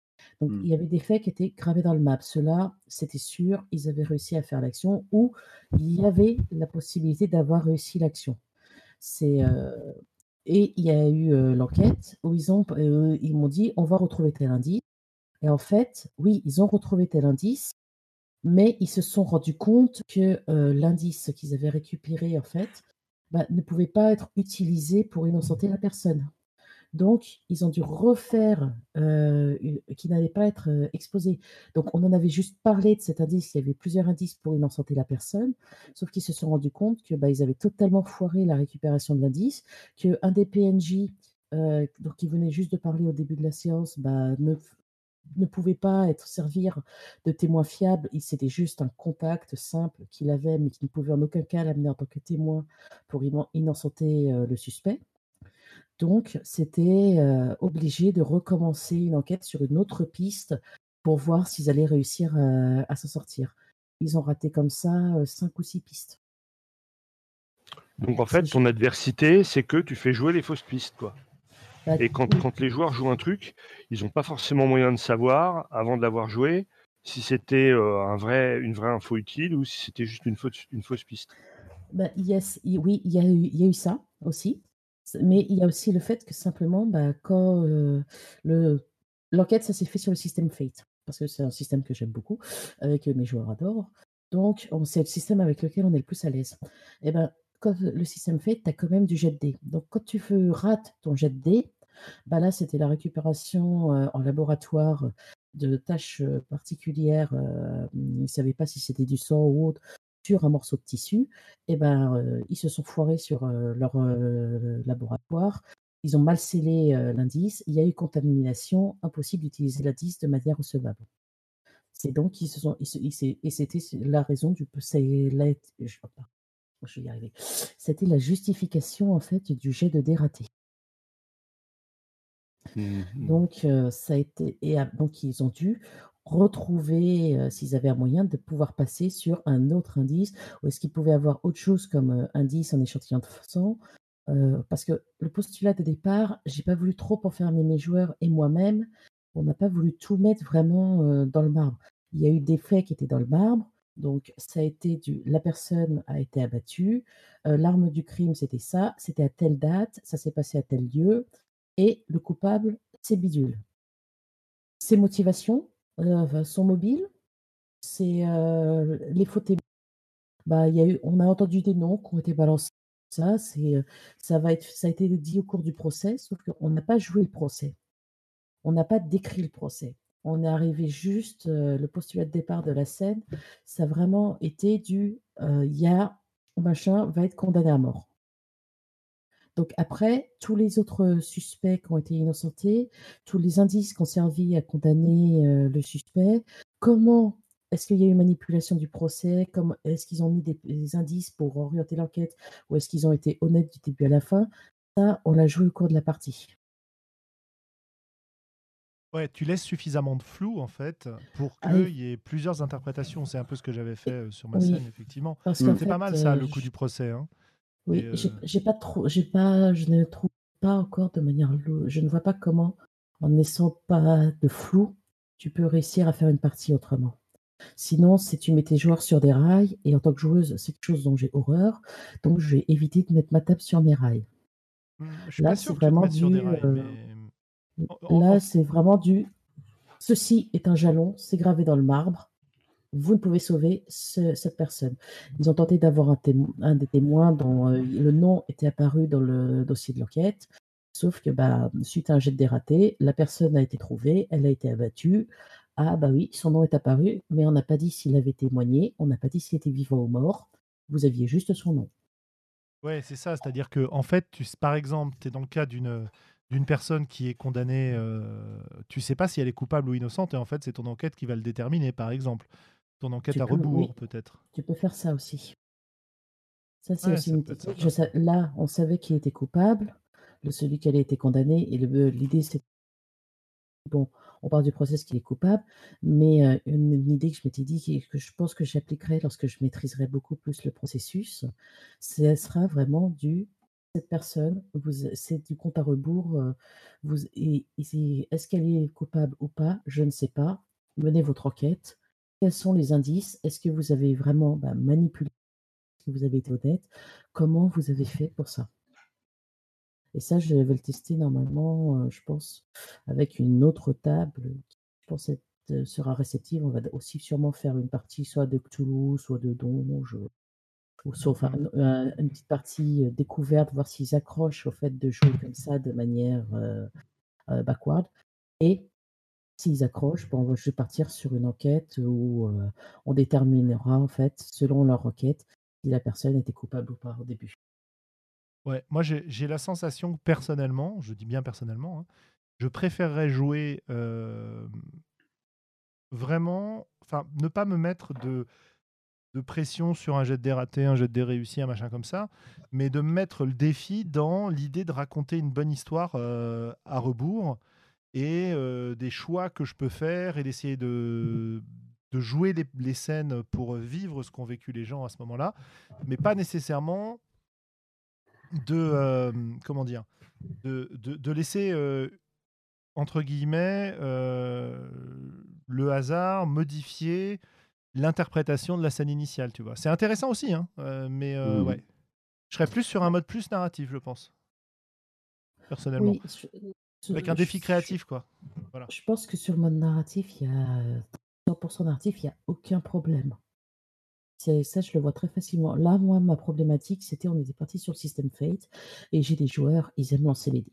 Donc, mmh. il y avait des faits qui étaient gravés dans le map. Cela, c'était sûr, ils avaient réussi à faire l'action ou il y avait la possibilité d'avoir réussi l'action. C'est euh, et il y a eu l'enquête où ils ont, ils m'ont dit, on va retrouver tel indice. Et en fait, oui, ils ont retrouvé tel indice, mais ils se sont rendus compte que l'indice qu'ils avaient récupéré, en fait, bah, ne pouvait pas être utilisé pour innocenter la personne. Donc, ils ont dû refaire, qui n'allait pas être exposé. Donc, on en avait juste parlé de cet indice. Il y avait plusieurs indices pour innocenter la personne, sauf qu'ils se sont rendus compte que bah, ils avaient totalement foiré la récupération de l'indice, qu'un des PNJ, donc qui venait juste de parler au début de la séance, bah, ne, ne pouvait pas être servir de témoin fiable. Il c'était juste un contact simple qu'il avait, mais qui ne pouvait en aucun cas l'amener en tant que témoin pour innocenter euh, le suspect. Donc, c'était euh, obligé de recommencer une enquête sur une autre piste pour voir s'ils allaient réussir euh, à s'en sortir. Ils ont raté comme ça cinq ou six pistes. Donc en fait, ton adversité, c'est que tu fais jouer les fausses pistes, quoi. Et quand, quand, les joueurs jouent un truc, ils n'ont pas forcément moyen de savoir, avant de l'avoir joué, si c'était euh, un vrai, une vraie info utile ou si c'était juste une fausse, une fausse piste. Bah, yes, oui, il y, a eu, y a eu ça aussi. Mais il y a aussi le fait que simplement, bah, quand le l'enquête, ça s'est fait sur le système Fate, parce que c'est un système que j'aime beaucoup, avec mes joueurs adorent. Donc, c'est le système avec lequel on est le plus à l'aise. Et ben, quand le système Fate, tu as quand même du jet de. Donc, quand tu rates ton jet de bah là, c'était la récupération en laboratoire de tâches particulières. ils ne savaient pas si c'était du sang ou autre sur un morceau de tissu. Et ben, ils se sont foirés sur leur laboratoire. Ils ont mal scellé l'indice. Il y a eu contamination. Impossible d'utiliser l'indice de manière recevable. C'est donc ils se sont et c'était la raison du c'est je, je vais y arriver. C'était la justification en fait du jet de dératé. Mmh donc, ça a été et donc ils ont dû retrouver, s'ils avaient un moyen de pouvoir passer sur un autre indice ou est-ce qu'ils pouvaient avoir autre chose comme, indice en échantillon de sang? parce que le postulat de départ, j'ai pas voulu trop enfermer mes joueurs et moi-même. On n'a pas voulu tout mettre vraiment, dans le marbre. Il y a eu des faits qui étaient dans le marbre, donc ça a été du la personne a été abattue, l'arme du crime, c'était ça, c'était à telle date, ça s'est passé à tel lieu et le coupable, c'est bidule. Ses motivations, euh, son mobile, c'est euh, les témoins. Bah, y on a entendu des noms qui ont été balancés. Ça, euh, ça, va être, ça a été dit au cours du procès, sauf qu'on n'a pas joué le procès. On n'a pas décrit le procès. On est arrivé juste, le postulat de départ de la scène, ça a vraiment été du il y machin va être condamné à mort. Donc après, tous les autres suspects qui ont été innocentés, tous les indices qui ont servi à condamner le suspect, comment est-ce qu'il y a eu manipulation du procès Comment Est-ce qu'ils ont mis des, indices pour orienter l'enquête Ou est-ce qu'ils ont été honnêtes du début à la fin Ça, on l'a joué au cours de la partie. Ouais, tu laisses suffisamment de flou en fait pour ah qu'il y ait plusieurs interprétations. C'est un peu ce que j'avais fait sur ma scène, effectivement. C'est pas mal ça, le coup du procès. Hein. Oui, j'ai pas trop, j'ai pas, je ne trouve pas encore de manière, je ne vois pas comment, en ne laissant pas de flou, tu peux réussir à faire une partie autrement. Sinon, si tu mets tes joueurs sur des rails, et en tant que joueuse, c'est quelque chose dont j'ai horreur, donc je vais éviter de mettre ma table sur mes rails. Mmh, là, c'est vraiment du, euh, là, c'est vraiment du, ceci est un jalon, c'est gravé dans le marbre, vous ne pouvez sauver cette personne. Ils ont tenté d'avoir un, des témoins dont euh, le nom était apparu dans le dossier de l'enquête, sauf que bah, suite à un jet de dératé, la personne a été trouvée, elle a été abattue. Ah bah oui, son nom est apparu, mais on n'a pas dit s'il avait témoigné, on n'a pas dit s'il était vivant ou mort, vous aviez juste son nom. Ouais, c'est ça, c'est-à-dire que en fait, tu, par exemple, tu es dans le cas d'une d'une personne qui est condamnée, euh, tu sais pas si elle est coupable ou innocente, et en fait, c'est ton enquête qui va le déterminer, par exemple. Ton enquête à rebours, peut-être. Tu peux faire ça aussi. Ça, c'est aussi une Là, on savait qu'il était coupable, le, celui qui allait été condamné, et l'idée, c'est bon, on parle du process qu'il est coupable, mais euh, une, idée que je m'étais dit, que je pense que j'appliquerai lorsque je maîtriserai beaucoup plus le processus, ce sera vraiment du cette personne, c'est du compte à rebours, euh, est-ce qu'elle est coupable ou pas? Je ne sais pas. Menez votre enquête, quels sont les indices? Est-ce que vous avez vraiment bah, manipulé Est-ce que vous avez été honnête? Comment vous avez fait pour ça? Et ça, je vais le tester normalement, euh, je pense, avec une autre table qui, je pense, euh, sera réceptive. On va aussi sûrement faire une partie soit de Cthulhu, soit de Donge, mmh une, petite partie euh, découverte, voir s'ils accrochent au fait de jouer comme ça de manière backward. Et S'ils accrochent, bon, je vais partir sur une enquête où on déterminera, en fait, selon leur enquête, si la personne était coupable ou pas au début. Ouais, moi j'ai la sensation que personnellement, je dis bien personnellement, hein, je préférerais jouer vraiment, enfin, ne pas me mettre de, de pression sur un jet de dératé, un jet de réussi, un machin comme ça, mais de mettre le défi dans l'idée de raconter une bonne histoire à rebours et des choix que je peux faire et d'essayer de, de jouer les, scènes pour vivre ce qu'ont vécu les gens à ce moment-là, mais pas nécessairement de comment dire de, de, laisser entre guillemets le hasard modifier l'interprétation de la scène initiale, tu vois. C'est intéressant aussi, hein, mais mmh. ouais. Je serais plus sur un mode plus narratif, je pense. personnellement. Oui, je- je- Avec un défi je- créatif, quoi. Voilà. Je pense que sur le mode narratif, il y a 100% narratif, il n'y a aucun problème. C'est ça, je le vois très facilement. Là, moi, ma problématique, c'était on était parti sur le système Fate et j'ai des joueurs, ils aiment lancer les dés.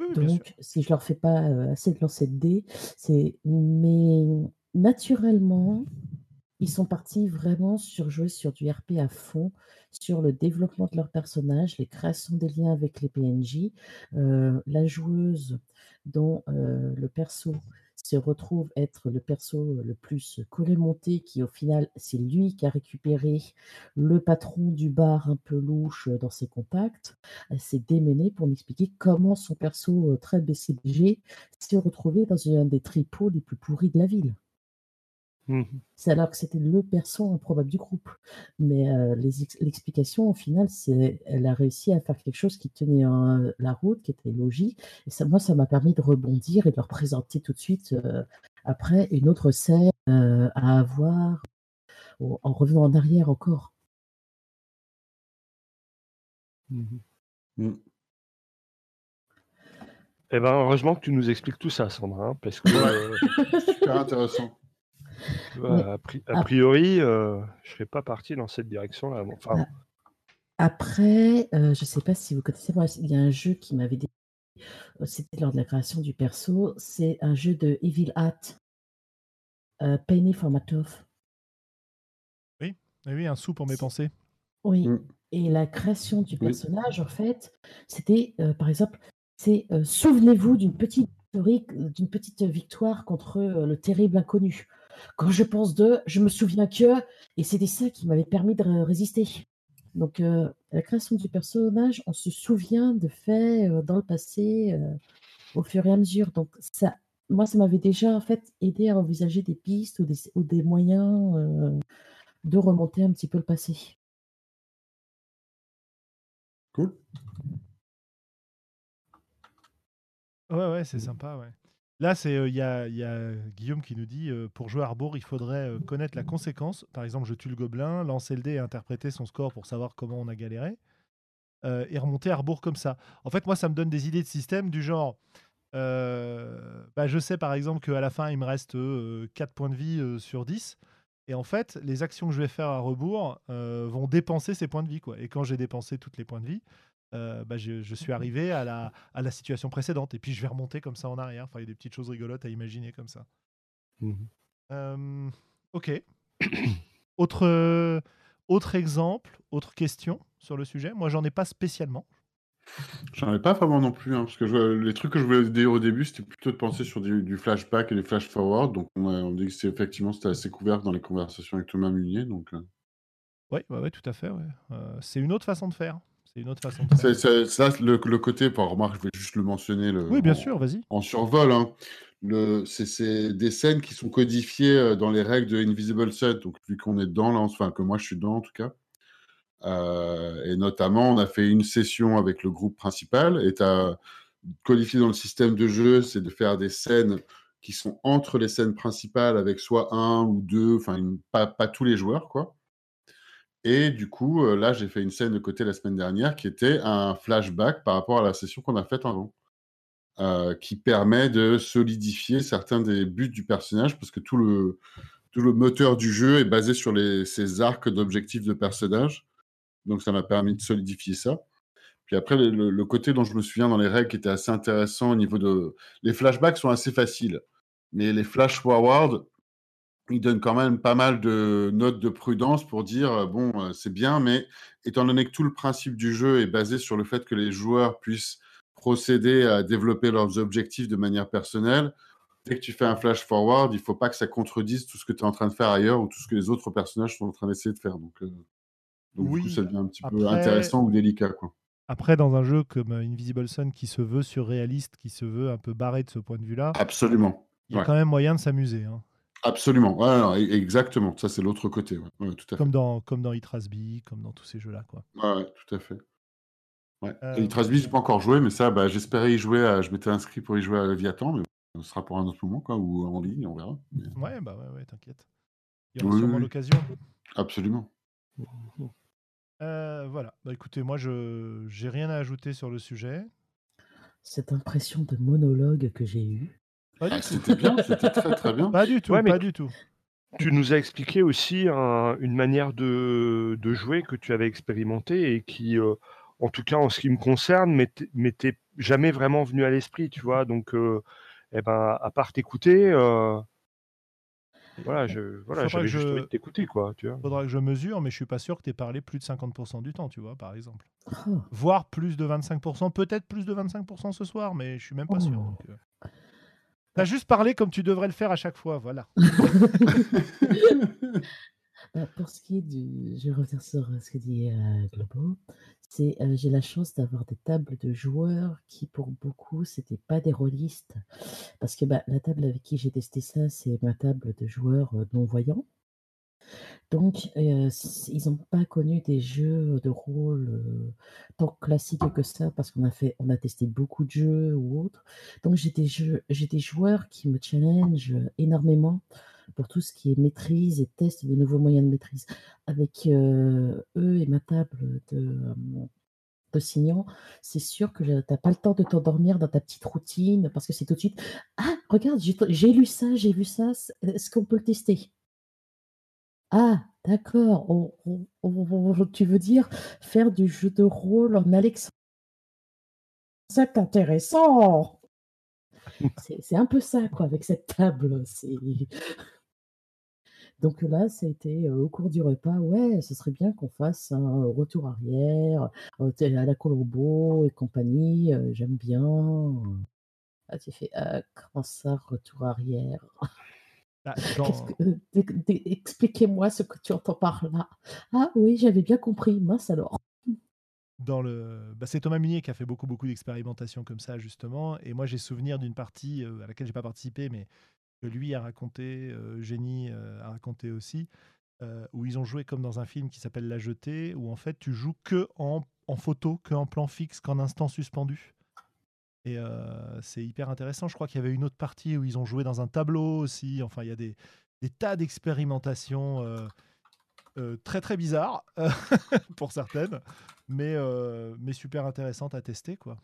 Oui. Donc, si je leur fais pas euh, assez de lancer de dés, c'est. Mais naturellement, ils sont partis vraiment sur jouer sur du RP à fond, sur le développement de leur personnage, les créations des liens avec les PNJ. Euh, la joueuse dont euh, le perso se retrouve être le perso le plus collé monté, qui au final, c'est lui qui a récupéré le patron du bar un peu louche dans ses contacts. S'est démenée pour m'expliquer comment son perso euh, très BCBG s'est retrouvé dans un des tripots les plus pourris de la ville. Mhm. C'est alors que c'était le perso improbable du groupe. Mais euh, l'explication, au final, c'est elle a réussi à faire quelque chose qui tenait euh, la route, qui était logique. Et ça, moi, ça m'a permis de rebondir et de leur présenter tout de suite euh, après une autre scène euh, à avoir en revenant en arrière encore. Mhm. Mm. Eh ben, heureusement que tu nous expliques tout ça, Sandra, hein, parce que euh, Super intéressant. A, pri- a priori, euh, je serais pas parti dans cette direction-là. Bon, Enfin, Après, euh, je ne sais pas si vous connaissez, moi, il y a un jeu qui m'avait dit, euh, c'était lors de la création du perso, c'est un jeu de Evil Hat, euh, Penny Formatov. Eh oui, un sou pour mes pensées. Oui. Mm. Et la création du Oui. personnage, en fait, c'était, euh, par exemple, c'est euh, souvenez-vous d'une petite historique, d'une petite victoire contre le terrible inconnu. Quand je pense de, je me souviens que, et c'était ça qui m'avait permis de ré- résister. Donc, euh, la création du personnage, on se souvient de faits euh, dans le passé euh, au fur et à mesure. Donc, ça, moi, ça m'avait déjà en fait aidé à envisager des pistes ou des, ou des moyens euh, de remonter un petit peu le passé. Cool. Ouais, ouais, c'est sympa, ouais. Là, c'est il y, a, Guillaume qui nous dit euh, pour jouer à Arbour, il faudrait euh, connaître la conséquence. Par exemple, je tue le gobelin, lancer le dé et interpréter son score pour savoir comment on a galéré. euh, et remonter à Arbour comme ça. En fait, moi, ça me donne des idées de système du genre. euh, bah, je sais par exemple qu'à la fin, il me reste 4 points de vie euh, sur 10. Et en fait, les actions que je vais faire à rebours euh, vont dépenser ces points de vie. Et quand j'ai dépensé toutes les points de vie, euh, bah, je, je suis arrivé à la, à la situation précédente. Et puis je vais remonter comme ça en arrière. Enfin, il y a des petites choses rigolotes à imaginer comme ça. mhm. Euh, ok. autre, euh, autre exemple, autre question sur le sujet? Moi, j'en ai pas spécialement. J'en ai pas vraiment non plus, hein, parce que je- les trucs que je voulais dire au début, c'était plutôt de penser sur du, du flashback et du flash forward. Donc, on, a- on dit que c'est effectivement c'était assez couvert dans les conversations avec Thomas Munier. Donc, euh, Oui, ouais, ouais, tout à fait. ouais. Euh, c'est une autre façon de faire. C'est une autre façon de faire. c'est ça, le, le côté, par remarque, je vais juste le mentionner. Le, Oui, bien en- sûr, vas-y. en survol. Hein. Le, c'est, des scènes qui sont codifiées euh, dans les règles de Invisible Set, donc vu qu'on est dedans, là, enfin que moi je suis dedans en tout cas. Euh, et notamment, on a fait une session avec le groupe principal, et tu as codifié dans le système de jeu, c'est de faire des scènes qui sont entre les scènes principales avec soit un ou deux, enfin pas, pas tous les joueurs, quoi. Et du coup, euh, là, j'ai fait une scène de côté la semaine dernière qui était un flashback par rapport à la session qu'on a faite avant euh, qui permet de solidifier certains des buts du personnage, parce que tout le, tout le moteur du jeu est basé sur les, ces arcs d'objectifs de personnage. Donc ça m'a permis de solidifier ça. Puis après, le, le- côté dont je me souviens dans les règles qui était assez intéressant au niveau de... Les flashbacks sont assez faciles, mais les flash forward, ils donnent quand même pas mal de notes de prudence pour dire, euh, bon, euh, c'est bien, mais étant donné que tout le principe du jeu est basé sur le fait que les joueurs puissent procéder à développer leurs objectifs de manière personnelle, dès que tu fais un flash forward, il faut pas que ça contredise tout ce que tu es en train de faire ailleurs ou tout ce que les autres personnages sont en train d'essayer de faire. Donc, euh, donc du coup, ça devient un petit peu intéressant ou délicat. Quoi. Après, dans un jeu comme Invisible Sun qui se veut surréaliste, qui se veut un peu barré de ce point de vue-là, Absolument. il y a Ouais. quand même moyen de s'amuser. hein. Absolument. Ouais, exactement. Ça, c'est l'autre côté. Ouais. Ouais, tout à fait. Comme dans, comme dans comme dans tous ces jeux-là. quoi. Ouais, ouais, tout à fait. Ouais. Euh, j'ai pas encore joué, mais ça, bah, j'espérais y jouer. À... Je m'étais inscrit pour y jouer à Leviathan, mais ce sera pour un autre moment, quoi, ou en ligne, on verra. Mais- Ouais, bah ouais, ouais, t'inquiète. Il y aura Oui, sûrement oui. l'occasion. Absolument. Euh, voilà. Bah, écoutez, moi, je j'ai rien à ajouter sur le sujet. Cette impression de monologue que j'ai eue. Pas du Ah, tout. C'était bien, c'était très très bien. Pas du tout. Ouais, mais- Pas du tout. Tu nous as expliqué aussi un- une manière de, de jouer que tu avais expérimenté et qui, euh, en tout cas en ce qui me concerne, m'était jamais vraiment venu à l'esprit, tu vois. Donc, euh, eh ben, à part t'écouter, euh, voilà, je, voilà, Faudra j'avais que juste je- envie de t'écouter, quoi, tu vois. Faudra que je mesure, mais je suis pas sûr que tu aies parlé plus de 50% du temps, tu vois, par exemple. Oh, Voire plus de 25%, peut-être plus de 25% ce soir, mais je suis même pas sûr. Oh. donc, euh. T'as juste parlé comme tu devrais le faire à chaque fois, voilà. Bah, pour ce qui est du. Je vais revenir sur euh, ce que dit euh, Globo. C'est, euh, j'ai la chance d'avoir des tables de joueurs qui, pour beaucoup, c'était pas des rôlistes. Parce que bah, la table avec qui j'ai testé ça, c'est ma table de joueurs euh, non-voyants. Donc, euh, ils n'ont pas connu des jeux de rôle euh, tant classiques que ça, parce qu'on a fait, on a testé beaucoup de jeux ou autres. Donc, j'ai des joueurs qui me challenge énormément pour tout ce qui est maîtrise et test de nouveaux moyens de maîtrise. Avec euh, eux et ma table de, de c'est sûr que tu n'as pas le temps de t'endormir dans ta petite routine parce que c'est tout de suite Ah, regarde, j'ai lu ça, j'ai vu ça, est-ce qu'on peut le tester? Ah, d'accord, tu veux dire faire du jeu de rôle en Alexandre C'est intéressant c'est un peu ça, quoi, avec cette table. Donc là, ça euh, au cours du repas, ouais, ce serait bien qu'on fasse un retour arrière, euh, à la Colombo et compagnie, euh, j'aime bien. Ah, tu fais, ah, comment ça, retour arrière? Bah, que- euh, Expliquez-moi ce que tu entends par là. Ah oui, j'avais bien compris, mince alors. dans le... bah, c'est Thomas Munier qui a fait beaucoup, beaucoup d'expérimentations comme ça, justement. Et moi, j'ai souvenir d'une partie euh, à laquelle j'ai pas participé, mais que lui a raconté, euh, Génie euh, a raconté aussi, où ils ont joué comme dans un film qui s'appelle La Jetée, où en fait, tu joues que en, en photo, que en plan fixe, qu'en instant suspendu. Et euh, c'est hyper intéressant. Je crois qu'il y avait une autre partie où ils ont joué dans un tableau aussi. Enfin, il y a des, des tas d'expérimentations euh, euh, très très bizarres pour certaines, mais, euh, mais super intéressantes à tester. quoi.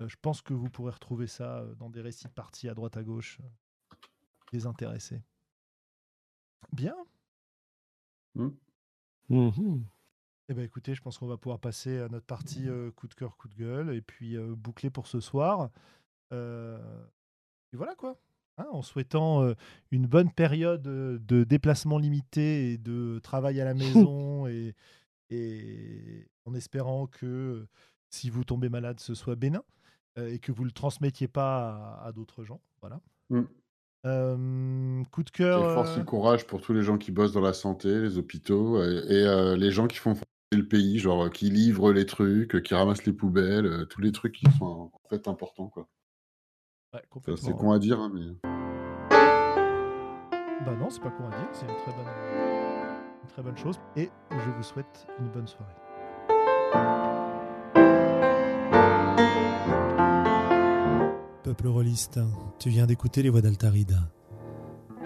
Euh, je pense que vous pourrez retrouver ça dans des récits de parties à droite à gauche, des intéressés. Bien. Mhm. Eh ben écoutez, je pense qu'on va pouvoir passer à notre partie euh, coup de cœur, coup de gueule, et puis euh, boucler pour ce soir. Euh, et voilà quoi. Hein, en souhaitant une bonne période de déplacement limité et de travail à la maison, et, et en espérant que si vous tombez malade, ce soit bénin et que vous le transmettiez pas à, à d'autres gens. Voilà. Mm. Euh, coup de Et cœur. force euh, et courage pour tous les gens qui bossent dans la santé, les hôpitaux et euh, les gens qui font fonctionner le pays, genre euh, qui livrent les trucs, euh, qui ramassent les poubelles, euh, tous les trucs qui sont en fait importants. quoi. ouais, Ça, complètement. C'est con à dire, hein, mais Bah non, c'est pas con à dire, c'est une très bonne, une très bonne chose. Et je vous souhaite une bonne soirée. Peuple rôliste, tu viens d'écouter les voix d'Altarida.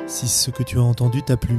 Si ce que tu as entendu t'a plu,